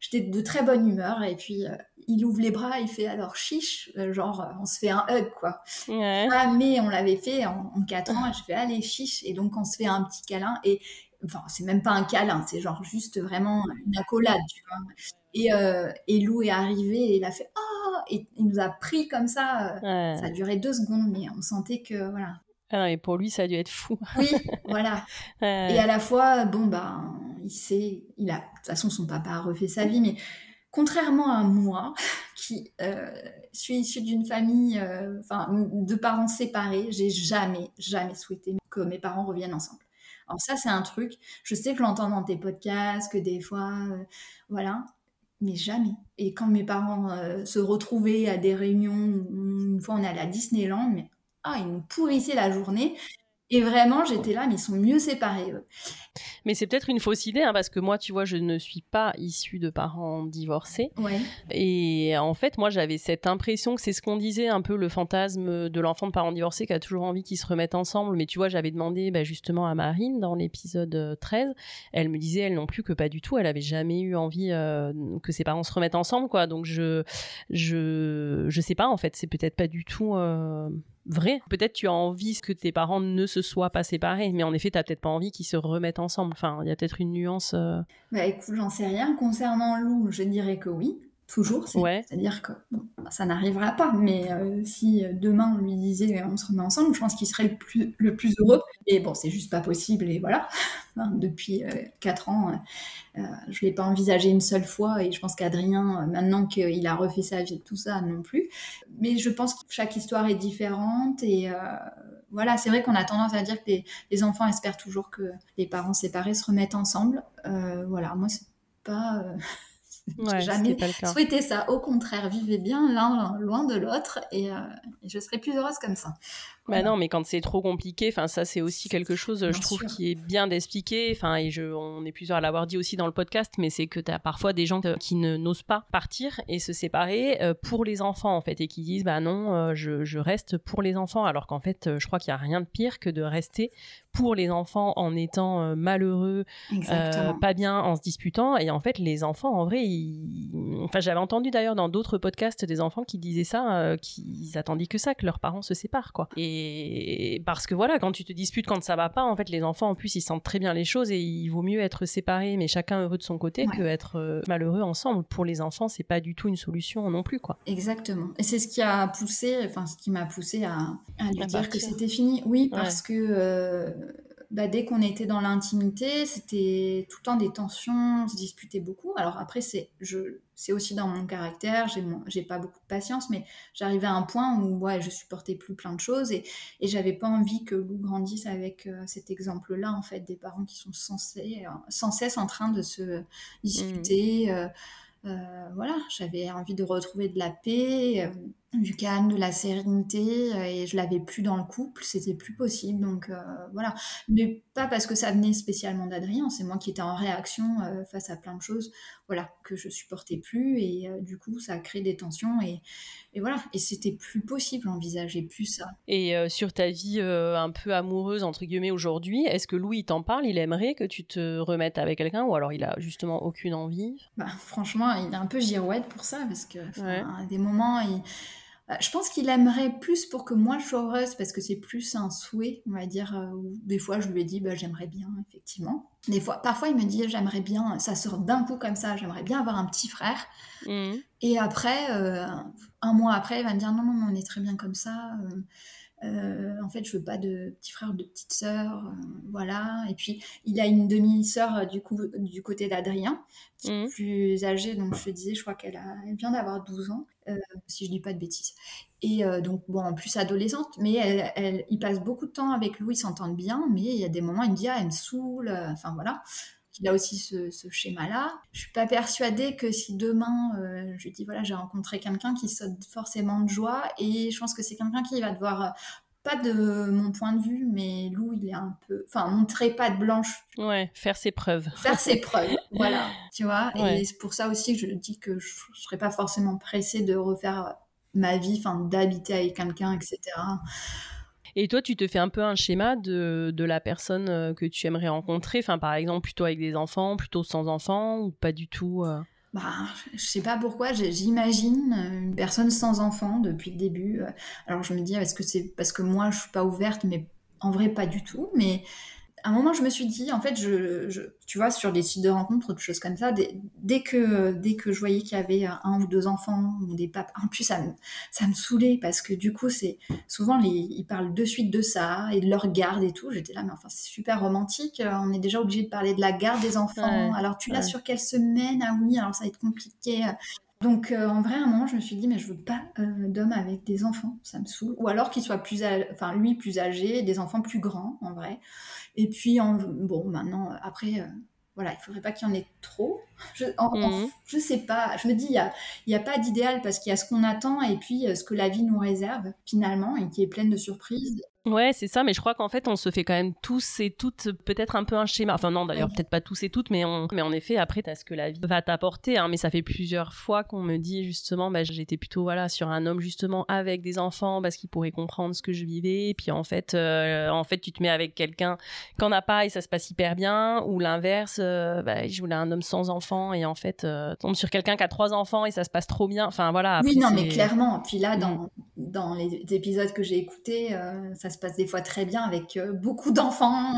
j'étais de très bonne humeur, et puis il ouvre les bras, il fait alors chiche, genre on se fait un hug, quoi. Ah, mais on l'avait fait en, en 4 ans, et je fais allez, chiche, et donc on se fait un petit câlin, et enfin, c'est même pas un câlin, c'est genre juste vraiment une accolade, tu vois. Et, et Lou est arrivé et il a fait Oh Et il nous a pris comme ça. Euh, ça a duré deux secondes, mais on sentait que. Voilà. Ah pour lui, ça a dû être fou. oui, voilà. Et à la fois, bon, bah, il sait. Il a, de toute façon, son papa a refait sa vie, mais contrairement à moi, qui euh, suis issue d'une famille, euh, enfin, de parents séparés, j'ai jamais, jamais souhaité que mes parents reviennent ensemble. Alors ça, c'est un truc, je sais que je l'entends dans tes podcasts, que des fois, voilà, mais jamais. Et quand mes parents euh, se retrouvaient à des réunions, une fois on est allé à Disneyland, mais ah, ils nous pourrissaient la journée. Et vraiment, j'étais là, mais ils sont mieux séparés. Eux. Mais c'est peut-être une fausse idée, hein, parce que moi, tu vois, je ne suis pas issue de parents divorcés. Ouais. Et en fait, moi, j'avais cette impression que c'est ce qu'on disait, un peu le fantasme de l'enfant de parents divorcés qui a toujours envie qu'ils se remettent ensemble. Mais tu vois, j'avais demandé bah, justement à Marine dans l'épisode 13. Elle me disait, elle non plus, que pas du tout. Elle avait jamais eu envie euh, que ses parents se remettent ensemble, quoi. Donc, je, je, je sais pas, en fait, c'est peut-être pas du tout. Euh vrai. Peut-être tu as envie que tes parents ne se soient pas séparés, mais en effet, tu peut-être pas envie qu'ils se remettent ensemble. Enfin, il y a peut-être une nuance. Euh. Bah écoute, j'en sais rien. Concernant Lou, je dirais que oui toujours. C'est-à-dire que ça n'arrivera pas, mais euh, si euh, demain on lui disait on se remet ensemble, je pense qu'il serait le plus, le plus heureux. Et bon, c'est juste pas possible, et voilà. depuis euh, quatre ans, je ne l'ai pas envisagé une seule fois, et je pense qu'Adrien, maintenant qu'il a refait sa vie, tout ça, non plus. Mais je pense que chaque histoire est différente, et voilà, c'est vrai qu'on a tendance à dire que les, les, enfants espèrent toujours que les parents séparés se remettent ensemble. voilà, moi, c'est pas Ouais, jamais souhaité ça. Au contraire, vivez bien l'un loin de l'autre et, euh, je serais plus heureuse comme ça. Bah non, mais quand c'est trop compliqué, enfin ça c'est aussi quelque chose, je trouve, qui est bien d'expliquer. Enfin et je, on est plusieurs à l'avoir dit aussi dans le podcast, mais c'est que tu as parfois des gens qui ne n'osent pas partir et se séparer euh, pour les enfants en fait et qui disent bah non, euh, je, je, reste pour les enfants, alors qu'en fait je crois qu'il y a rien de pire que de rester pour les enfants en étant euh, malheureux, euh, pas bien, en se disputant. Et en fait, les enfants, en vrai, enfin, j'avais entendu d'ailleurs dans d'autres podcasts des enfants qui disaient ça, euh, qu'ils attendaient que ça, que leurs parents se séparent, quoi. Et parce que voilà, quand tu te disputes, quand ça va pas, en fait, les enfants, en plus, ils sentent très bien les choses et il vaut mieux être séparés, mais chacun heureux de son côté, que être malheureux ensemble. Pour les enfants, c'est pas du tout une solution non plus, quoi. Exactement. Et c'est ce qui a poussé, enfin, ce qui m'a poussé à, lui dire que c'était fini. Oui, parce que bah, dès qu'on était dans l'intimité, c'était tout le temps des tensions, on se disputait beaucoup. Alors après, c'est c'est aussi dans mon caractère, j'ai j'ai pas beaucoup de patience, mais j'arrivais à un point où ouais, je supportais plus plein de choses et, et j'avais pas envie que Lou grandisse avec euh, cet exemple-là, en fait, des parents qui sont censés, euh, sans cesse en train de se disputer. Mmh. Euh, voilà, j'avais envie de retrouver de la paix, du calme, de la sérénité, euh, et je l'avais plus dans le couple, c'était plus possible. Donc voilà, mais pas parce que ça venait spécialement d'Adrien, c'est moi qui étais en réaction face à plein de choses, voilà, que je supportais plus, et du coup ça a créé des tensions, et, et voilà, et c'était plus possible, j'envisageais plus ça. Et sur ta vie un peu amoureuse entre guillemets aujourd'hui, est-ce que Louis t'en parle? Il aimerait que tu te remettes avec quelqu'un, ou alors il a justement aucune envie? Bah franchement il est un peu girouette pour ça, parce que à des moments, je pense qu'il aimerait plus pour que moi je sois heureuse, parce que c'est plus un souhait, on va dire. Euh, des fois, je lui ai dit, bah, j'aimerais bien, effectivement. Des fois, parfois, il me dit, j'aimerais bien, ça sort d'un coup comme ça, j'aimerais bien avoir un petit frère. Mmh. Et après, euh, un mois après, il va me dire, non, non, on est très bien comme ça. Euh, euh, en fait, je veux pas de petit frère ou de petite sœur, euh, voilà. Et puis, il a une demi-sœur euh, du coup du côté d'Adrien, qui est mmh. plus âgée. Donc, je te disais, je crois qu'elle a, elle vient d'avoir 12 ans, si je dis pas de bêtises. Et donc, bon, en plus adolescente, mais elle, elle, il passe beaucoup de temps avec Louis, ils s'entendent bien, mais il y a des moments, il me dit, ah, elle me saoule, enfin voilà il a aussi ce, schéma-là. Je suis pas persuadée que si demain, euh, je lui dis voilà, j'ai rencontré quelqu'un qui saute forcément de joie, et je pense que c'est quelqu'un qui va devoir euh, pas de mon point de vue, mais Lou, il est un peu, enfin, montrer pas de blanche. Ouais, faire ses preuves. Faire ses preuves, voilà, tu vois. Et c'est pour ça aussi que je dis que je, je serais pas forcément pressée de refaire ma vie, enfin, d'habiter avec quelqu'un, etc. Et toi, tu te fais un peu un schéma de, de la personne euh, que tu aimerais rencontrer, enfin par exemple plutôt avec des enfants, plutôt sans enfants ou pas du tout euh? Bah, je sais pas pourquoi, j'imagine une personne sans enfants depuis le début. Alors je me dis, est-ce que c'est parce que moi je suis pas ouverte, mais en vrai pas du tout. Mais à un moment, je me suis dit, en fait, je, tu vois, sur des sites de rencontres, des choses comme ça, dès, que, dès que je voyais qu'il y avait un ou deux enfants ou des papes, en plus, ça me, ça me saoulait parce que du coup, c'est souvent, les, ils parlent de suite de ça et de leur garde et tout. J'étais là, mais enfin, c'est super romantique. On est déjà obligé de parler de la garde des enfants. alors, tu l'as sur quelle semaine? Ah oui, alors ça va être compliqué. Donc euh, en vrai, à un moment, je me suis dit, mais je veux pas euh, d'homme avec des enfants, ça me saoule. Ou alors qu'il soit plus, enfin lui plus âgé, des enfants plus grands, en vrai. Et puis, en... bon, maintenant, après, euh, voilà, il faudrait pas qu'il y en ait trop. Je, mmh. je sais pas, je me dis, il n'y a, y a pas d'idéal parce qu'il y a ce qu'on attend et puis ce que la vie nous réserve finalement et qui est pleine de surprises. Ouais, c'est ça, mais je crois qu'en fait, on se fait quand même tous et toutes peut-être un peu un schéma. Enfin, non, d'ailleurs, peut-être pas tous et toutes, mais, on... mais en effet, après, t'as ce que la vie va t'apporter. Hein. Mais ça fait plusieurs fois qu'on me dit justement, bah, j'étais plutôt voilà sur un homme justement avec des enfants parce qu'il pourrait comprendre ce que je vivais. Et puis en fait, euh, en fait, tu te mets avec quelqu'un qu'en a pas et ça se passe hyper bien, ou l'inverse, euh, bah, je voulais un homme sans enfants et en fait, euh, tombe sur quelqu'un qui a trois enfants et ça se passe trop bien. Enfin voilà. oui, non, mais clairement. Puis là, dans. Dans les épisodes que j'ai écoutés, ça se passe des fois très bien avec beaucoup d'enfants.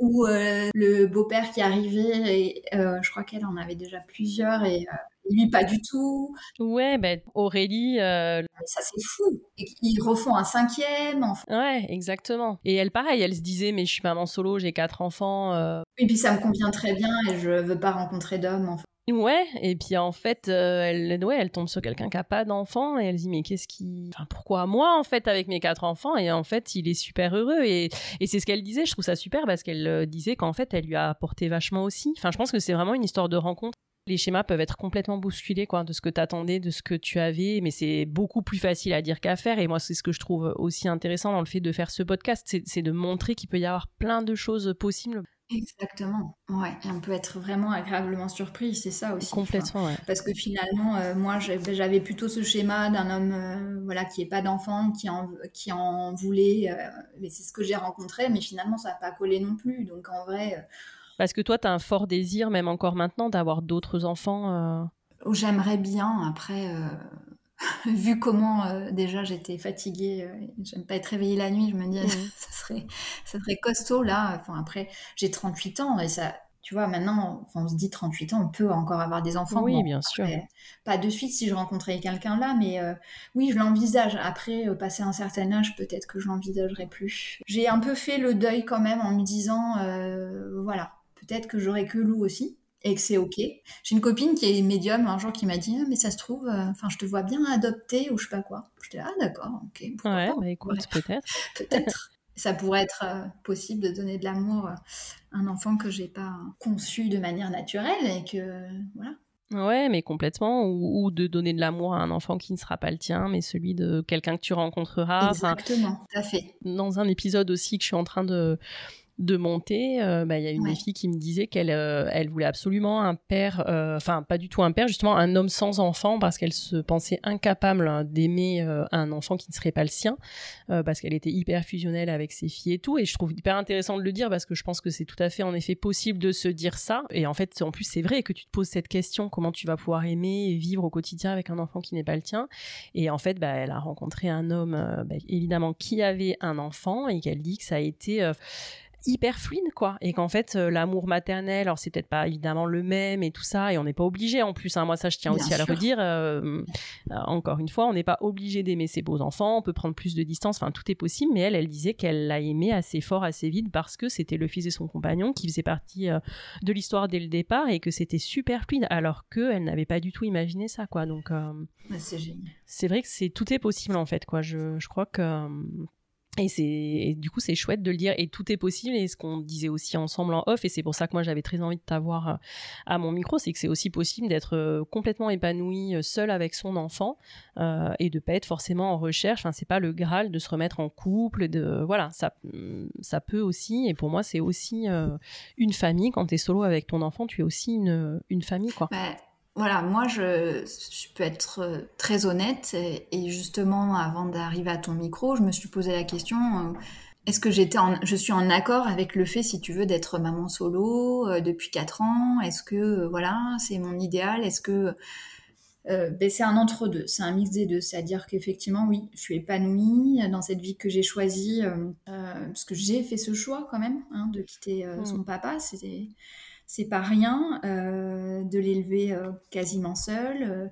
Ou le beau-père qui arrivait et je crois qu'elle en avait déjà plusieurs et lui pas du tout. Ouais, ben Aurélie. Euh, ça c'est fou. Ils refont un cinquième. Ouais, exactement. Et elle, pareil, elle se disait mais je suis maman solo, j'ai quatre enfants. Euh. Et puis ça me convient très bien et je veux pas rencontrer d'homme. Ouais, et puis en fait, euh, elle, ouais, elle tombe sur quelqu'un qui a pas d'enfant et elle dit mais qu'est-ce qui, enfin pourquoi moi en fait avec mes quatre enfants? Et en fait il est super heureux et, et c'est ce qu'elle disait. Je trouve ça super parce qu'elle disait qu'en fait elle lui a apporté vachement aussi. Enfin je pense que c'est vraiment une histoire de rencontre les schémas peuvent être complètement bousculés quoi, de ce que tu attendais, de ce que tu avais, mais c'est beaucoup plus facile à dire qu'à faire. Et moi, c'est ce que je trouve aussi intéressant dans le fait de faire ce podcast, c'est de montrer qu'il peut y avoir plein de choses possibles. Exactement, ouais, et on peut être vraiment agréablement surpris, c'est ça aussi. Complètement, ouais. Parce que finalement, euh, moi, j'avais plutôt ce schéma d'un homme, euh, voilà, qui est pas d'enfant, qui en, qui en voulait, euh, mais c'est ce que j'ai rencontré, mais finalement, ça n'a pas collé non plus. Donc en vrai, parce que toi, tu as un fort désir, même encore maintenant, d'avoir d'autres enfants. Euh. Oh, j'aimerais bien. Après, euh, vu comment euh, déjà j'étais fatiguée, j'aime pas être réveillée la nuit, je me dis, mmh. ça, serait, ça serait costaud là. Enfin, après, j'ai 38 ans et ça. Tu vois, maintenant, on se dit 38 ans, on peut encore avoir des enfants. Oui, bien sûr. Pas de suite si je rencontrais quelqu'un là, mais oui, je l'envisage. Après, passer un certain âge, peut-être que je l'envisagerai plus. J'ai un peu fait le deuil quand même en me disant, voilà, peut-être que j'aurai que Lou aussi et que c'est ok. J'ai une copine qui est médium un jour qui m'a dit ah, mais ça se trouve, euh, enfin je te vois bien adopter ou je sais pas quoi. Je dis ah d'accord, ok. Ouais, bah écoute, peut-être. peut-être. ça pourrait être euh, possible de donner de l'amour à un enfant que j'ai pas conçu de manière naturelle et que voilà. Ouais, mais complètement. Ou, de donner de l'amour à un enfant qui ne sera pas le tien, mais celui de quelqu'un que tu rencontreras. Exactement, tout à fait. Dans un épisode aussi que je suis en train de, de monter, euh, bah, il y a une des filles qui me disait qu'elle euh, elle voulait absolument un père, euh, enfin pas du tout un père, justement un homme sans enfant parce qu'elle se pensait incapable hein, d'aimer un enfant qui ne serait pas le sien parce qu'elle était hyper fusionnelle avec ses filles et tout. Et je trouve hyper intéressant de le dire parce que je pense que c'est tout à fait en effet possible de se dire ça. Et en fait, en plus c'est vrai que tu te poses cette question comment tu vas pouvoir aimer et vivre au quotidien avec un enfant qui n'est pas le tien. Et en fait, bah, elle a rencontré un homme bah, évidemment qui avait un enfant et qu'elle dit que ça a été hyper fluide quoi. Et qu'en fait euh, l'amour maternel alors c'est peut-être pas évidemment le même et tout ça et on n'est pas obligé en plus hein, moi ça je tiens aussi à le redire euh, euh, encore une fois on n'est pas obligé d'aimer ses beaux enfants on peut prendre plus de distance enfin tout est possible mais elle elle disait qu'elle l'a aimé assez fort assez vite parce que c'était le fils de son compagnon qui faisait partie de l'histoire dès le départ et que c'était super fluide alors que elle n'avait pas du tout imaginé ça quoi. Donc c'est génial. c'est vrai que c'est tout est possible en fait quoi. Je, je crois que et c'est du coup c'est chouette de le dire. Et tout est possible. Et ce qu'on disait aussi ensemble en off et c'est pour ça que moi j'avais très envie de t'avoir euh, à mon micro c'est que c'est aussi possible d'être euh, complètement épanoui euh, seul avec son enfant euh, et de pas être forcément en recherche. Enfin c'est pas le graal de se remettre en couple de voilà ça ça peut aussi. Et pour moi c'est aussi une famille. Quand tu es solo avec ton enfant tu es aussi une une famille quoi. Bah, voilà, moi, je, peux être euh, très honnête. Et, justement, avant d'arriver à ton micro, je me suis posé la question euh, est-ce que j'étais je suis en accord avec le fait, si tu veux, d'être maman solo euh, depuis 4 ans? Est-ce que, voilà, c'est mon idéal? Est-ce que. Ben, c'est un entre-deux, c'est un mix des deux. C'est-à-dire qu'effectivement, oui, je suis épanouie dans cette vie que j'ai choisie, parce que j'ai fait ce choix quand même, hein, de quitter mmh. son papa. C'était c'est pas rien euh, de l'élever euh, quasiment seul.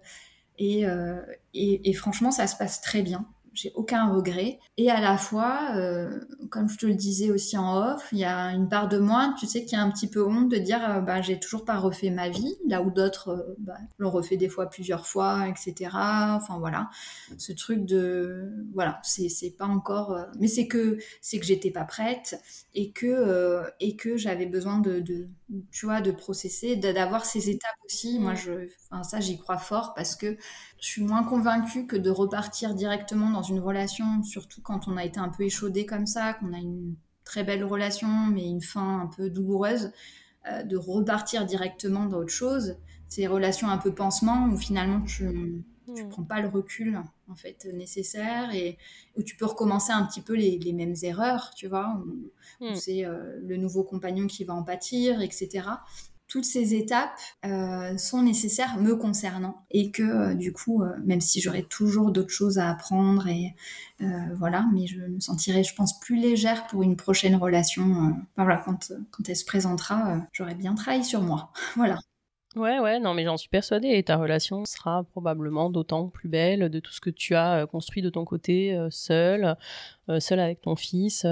Euh, et, franchement, ça se passe très bien j'ai aucun regret. Et à la fois, comme je te le disais aussi en off, il y a une part de moi, tu sais, qui a un petit peu honte de dire, bah, j'ai toujours pas refait ma vie, là où d'autres bah, l'ont refait des fois plusieurs fois, etc. Enfin voilà, ce truc de, voilà, c'est pas encore, mais c'est que c'est que j'étais pas prête et que et que j'avais besoin de, tu vois, de processer, d'avoir ces étapes aussi. Moi, je, enfin ça, j'y crois fort parce que Je suis moins convaincue que de repartir directement dans une relation, surtout quand on a été un peu échaudé comme ça, qu'on a une très belle relation, mais une fin un peu douloureuse, euh, de repartir directement dans autre chose. Ces relations un peu pansement où finalement tu ne hmm. prends pas le recul en fait nécessaire et où tu peux recommencer un petit peu les, mêmes erreurs, tu vois, où, hmm. c'est euh, le nouveau compagnon qui va en pâtir, etc toutes ces étapes euh, sont nécessaires me concernant et que euh, du coup, même si j'aurais toujours d'autres choses à apprendre et voilà, mais je me sentirais, je pense, plus légère pour une prochaine relation. voilà, quand, quand elle se présentera, j'aurais bien travaillé sur moi. voilà. Ouais, ouais, non, mais j'en suis persuadée. Et ta relation sera probablement d'autant plus belle de tout ce que tu as construit de ton côté, seul, seul avec ton fils.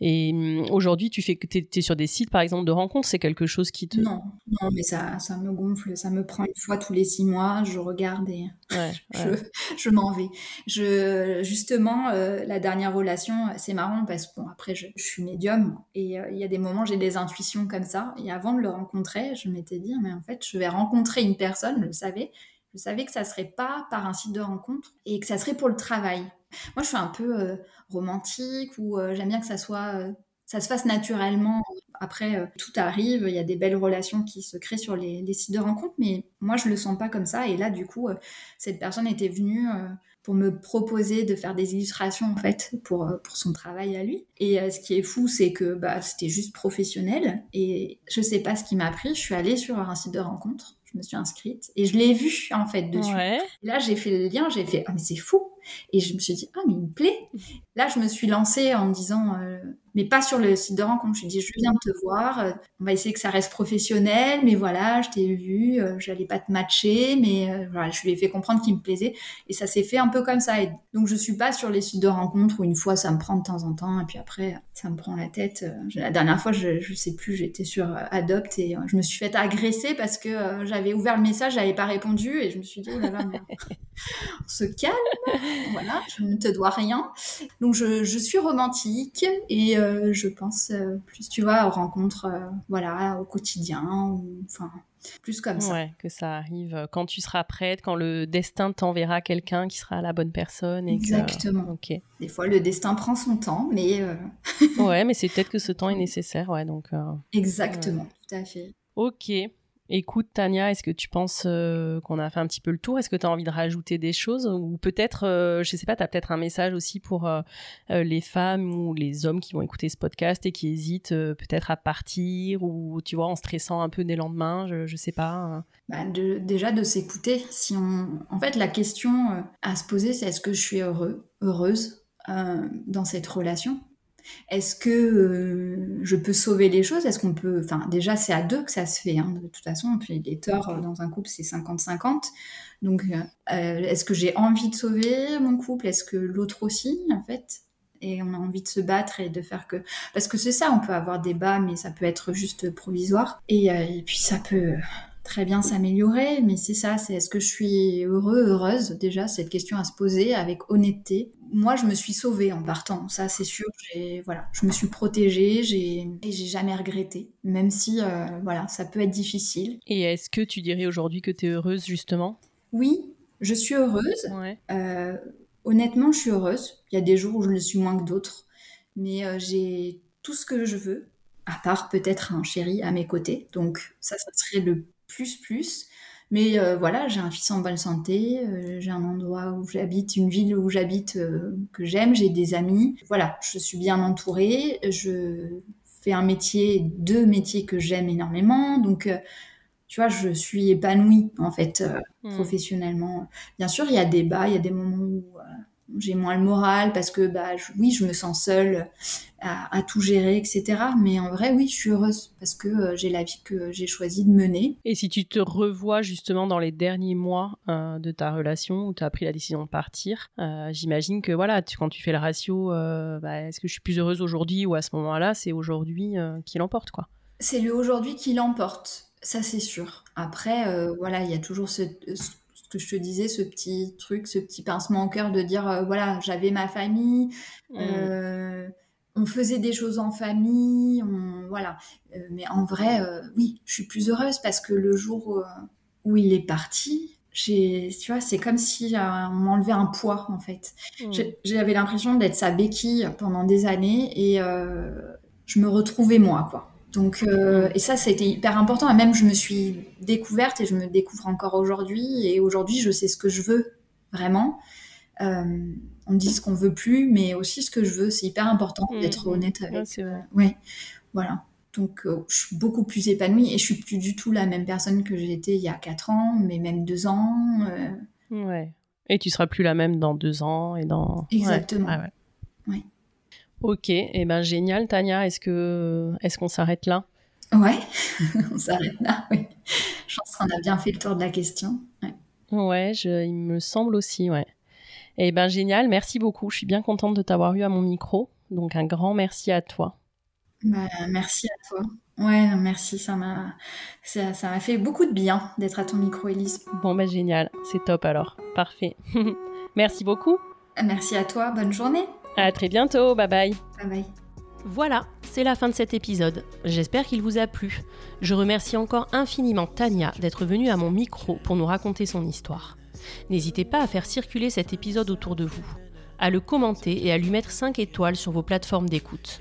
Et hum, aujourd'hui, tu fais que tu es, sur des sites, par exemple, de rencontres, c'est quelque chose qui te... Non, non, mais ça, ça me gonfle, ça me prend une fois tous les six mois, je regarde et je, je m'en vais. Je, justement, euh, la dernière relation, c'est marrant parce que, bon, après, je, suis médium et euh, il y a des moments, j'ai des intuitions comme ça. Et avant de le rencontrer, je m'étais dit, mais en fait, je vais rencontrer une personne, je le savais, je savais que ça serait pas par un site de rencontre et que ça serait pour le travail. Moi, je suis un peu euh, romantique ou euh, j'aime bien que ça soit, euh, ça se fasse naturellement. Après, tout arrive, il y a des belles relations qui se créent sur les, sites de rencontre, mais moi, je le sens pas comme ça. Et là, du coup, cette personne était venue pour me proposer de faire des illustrations en fait pour, pour son travail à lui. Et ce qui est fou, c'est que bah, c'était juste professionnel. Et je sais pas ce qui m'a pris. Je suis allée sur un site de rencontre je me suis inscrite et je l'ai vu en fait dessus. Là, j'ai fait le lien, j'ai fait ah mais c'est fou et je me suis dit ah mais il me plaît. Là, je me suis lancée en me disant euh, mais pas sur le site de rencontre. Je suis dit je viens de te voir, euh, on va essayer que ça reste professionnel, mais voilà, je t'ai vu, euh, j'allais pas te matcher, mais voilà, je lui ai fait comprendre qu'il me plaisait et ça s'est fait un peu comme ça. Et donc je suis pas sur les sites de rencontre où une fois ça me prend de temps en temps et puis après ça me prend la tête. La dernière fois, je, je sais plus, j'étais sur Adopt et je me suis fait agresser parce que j'avais ouvert le message, j'avais pas répondu et je me suis dit, oh là là, on se calme, voilà, je ne te dois rien. Donc je, je suis romantique et euh, je pense euh, plus, tu vois, aux rencontres, euh, voilà, au quotidien, ou, enfin, plus comme ça. Ouais, que ça arrive quand tu seras prête, quand le destin t'enverra quelqu'un qui sera la bonne personne. Exactement. Ok. Des fois, le destin prend son temps, mais. ouais, mais c'est peut-être que ce temps est nécessaire, ouais, donc. Exactement, tout à fait. Ok. Écoute, Tania, est-ce que tu penses euh, qu'on a fait un petit peu le tour? Est-ce que tu as envie de rajouter des choses? Ou peut-être, euh, je sais pas, tu as peut-être un message aussi pour euh, les femmes ou les hommes qui vont écouter ce podcast et qui hésitent peut-être à partir ou, tu vois, en stressant un peu des lendemains, je, ne sais pas. Hein. Bah, déjà de s'écouter. Si. En fait, la question à se poser, c'est est-ce que je suis heureuse dans cette relation? Est-ce que euh, je peux sauver les choses? Est-ce qu'on peut... Enfin, déjà, c'est à deux que ça se fait. Hein, de toute façon, puis les torts euh, dans un couple, c'est 50-50. Donc, euh, est-ce que j'ai envie de sauver mon couple? Est-ce que l'autre aussi, en fait? Et on a envie de se battre et de faire que parce que c'est ça on peut avoir des bas mais ça peut être juste provisoire et, et puis ça peut très bien s'améliorer, mais c'est ça, c'est est-ce que je suis heureux, heureuse? Déjà, cette question à se poser avec honnêteté. Moi, je me suis sauvée en partant, ça c'est sûr. Voilà, je me suis protégée, j'ai et j'ai jamais regretté, même si euh, voilà, ça peut être difficile. Et est-ce que tu dirais aujourd'hui que tu es heureuse justement? Oui, je suis heureuse. Euh, honnêtement, je suis heureuse. Il y a des jours où je le suis moins que d'autres, mais euh, j'ai tout ce que je veux à part peut-être un chéri à mes côtés. Donc ça, ça serait le plus plus. Mais euh, voilà, j'ai un fils en bonne santé, euh, j'ai un endroit où j'habite, une ville où j'habite euh, que j'aime, j'ai des amis. Voilà, je suis bien entourée, je fais un métier, deux métiers que j'aime énormément. Donc, tu vois, je suis épanouie en fait hmm. professionnellement. Bien sûr, il y a des bas, il y a des moments où j'ai moins le moral parce que bah oui je me sens seule à, tout gérer etc mais en vrai oui je suis heureuse parce que euh, j'ai la vie que j'ai choisi de mener. Et si tu te revois justement dans les derniers mois euh, de ta relation où tu as pris la décision de partir euh, j'imagine que voilà tu, quand tu fais le ratio bah, est-ce que je suis plus heureuse aujourd'hui ou à ce moment-là c'est aujourd'hui qui l'emporte quoi? C'est le aujourd'hui qui l'emporte ça c'est sûr. Après voilà il y a toujours ce que je te disais, ce petit truc, ce petit pincement au cœur de dire, euh, voilà, j'avais ma famille, mmh. euh, on faisait des choses en famille, on, voilà. Euh, mais en vrai, oui, je suis plus heureuse parce que le jour où, il est parti, tu vois, c'est comme si on m'enlevait un poids en fait. Mmh. J'avais l'impression d'être sa béquille pendant des années et je me retrouvais moi, quoi. Donc, euh, et ça, ça a été hyper important. Et même, je me suis découverte et je me découvre encore aujourd'hui. Et aujourd'hui, je sais ce que je veux vraiment. Euh, on dit ce qu'on veut plus, mais aussi ce que je veux. C'est hyper important mmh. d'être honnête avec. Ouais, euh, ouais, voilà. Donc, je suis beaucoup plus épanouie et je suis plus du tout la même personne que j'étais il y a 4 ans, mais même 2 ans. Ouais. Et tu seras plus la même dans 2 ans et dans. Exactement. ouais. Ok, et eh ben génial, Tania. Est-ce que est-ce qu'on s'arrête là? Ouais, on s'arrête là. Oui. Je pense qu'on a bien fait le tour de la question. Ouais, il me semble aussi. Ouais. Et eh ben génial, merci beaucoup. Je suis bien contente de t'avoir eu à mon micro. Donc un grand merci à toi. Bah, merci à toi. Ouais, merci, ça m'a ça, m'a fait beaucoup de bien d'être à ton micro, Elise. Bon ben génial, c'est top alors. Parfait. merci beaucoup. Merci à toi, bonne journée. À très bientôt, bye bye. Bye bye. Voilà, c'est la fin de cet épisode. J'espère qu'il vous a plu. Je remercie encore infiniment Tania d'être venue à mon micro pour nous raconter son histoire. N'hésitez pas à faire circuler cet épisode autour de vous, à le commenter et à lui mettre 5 étoiles sur vos plateformes d'écoute.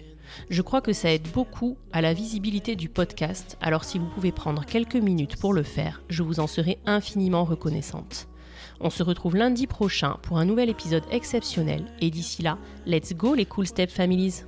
Je crois que ça aide beaucoup à la visibilité du podcast, alors si vous pouvez prendre quelques minutes pour le faire, je vous en serai infiniment reconnaissante. On se retrouve lundi prochain pour un nouvel épisode exceptionnel. Et d'ici là, let's go les Cool Step Families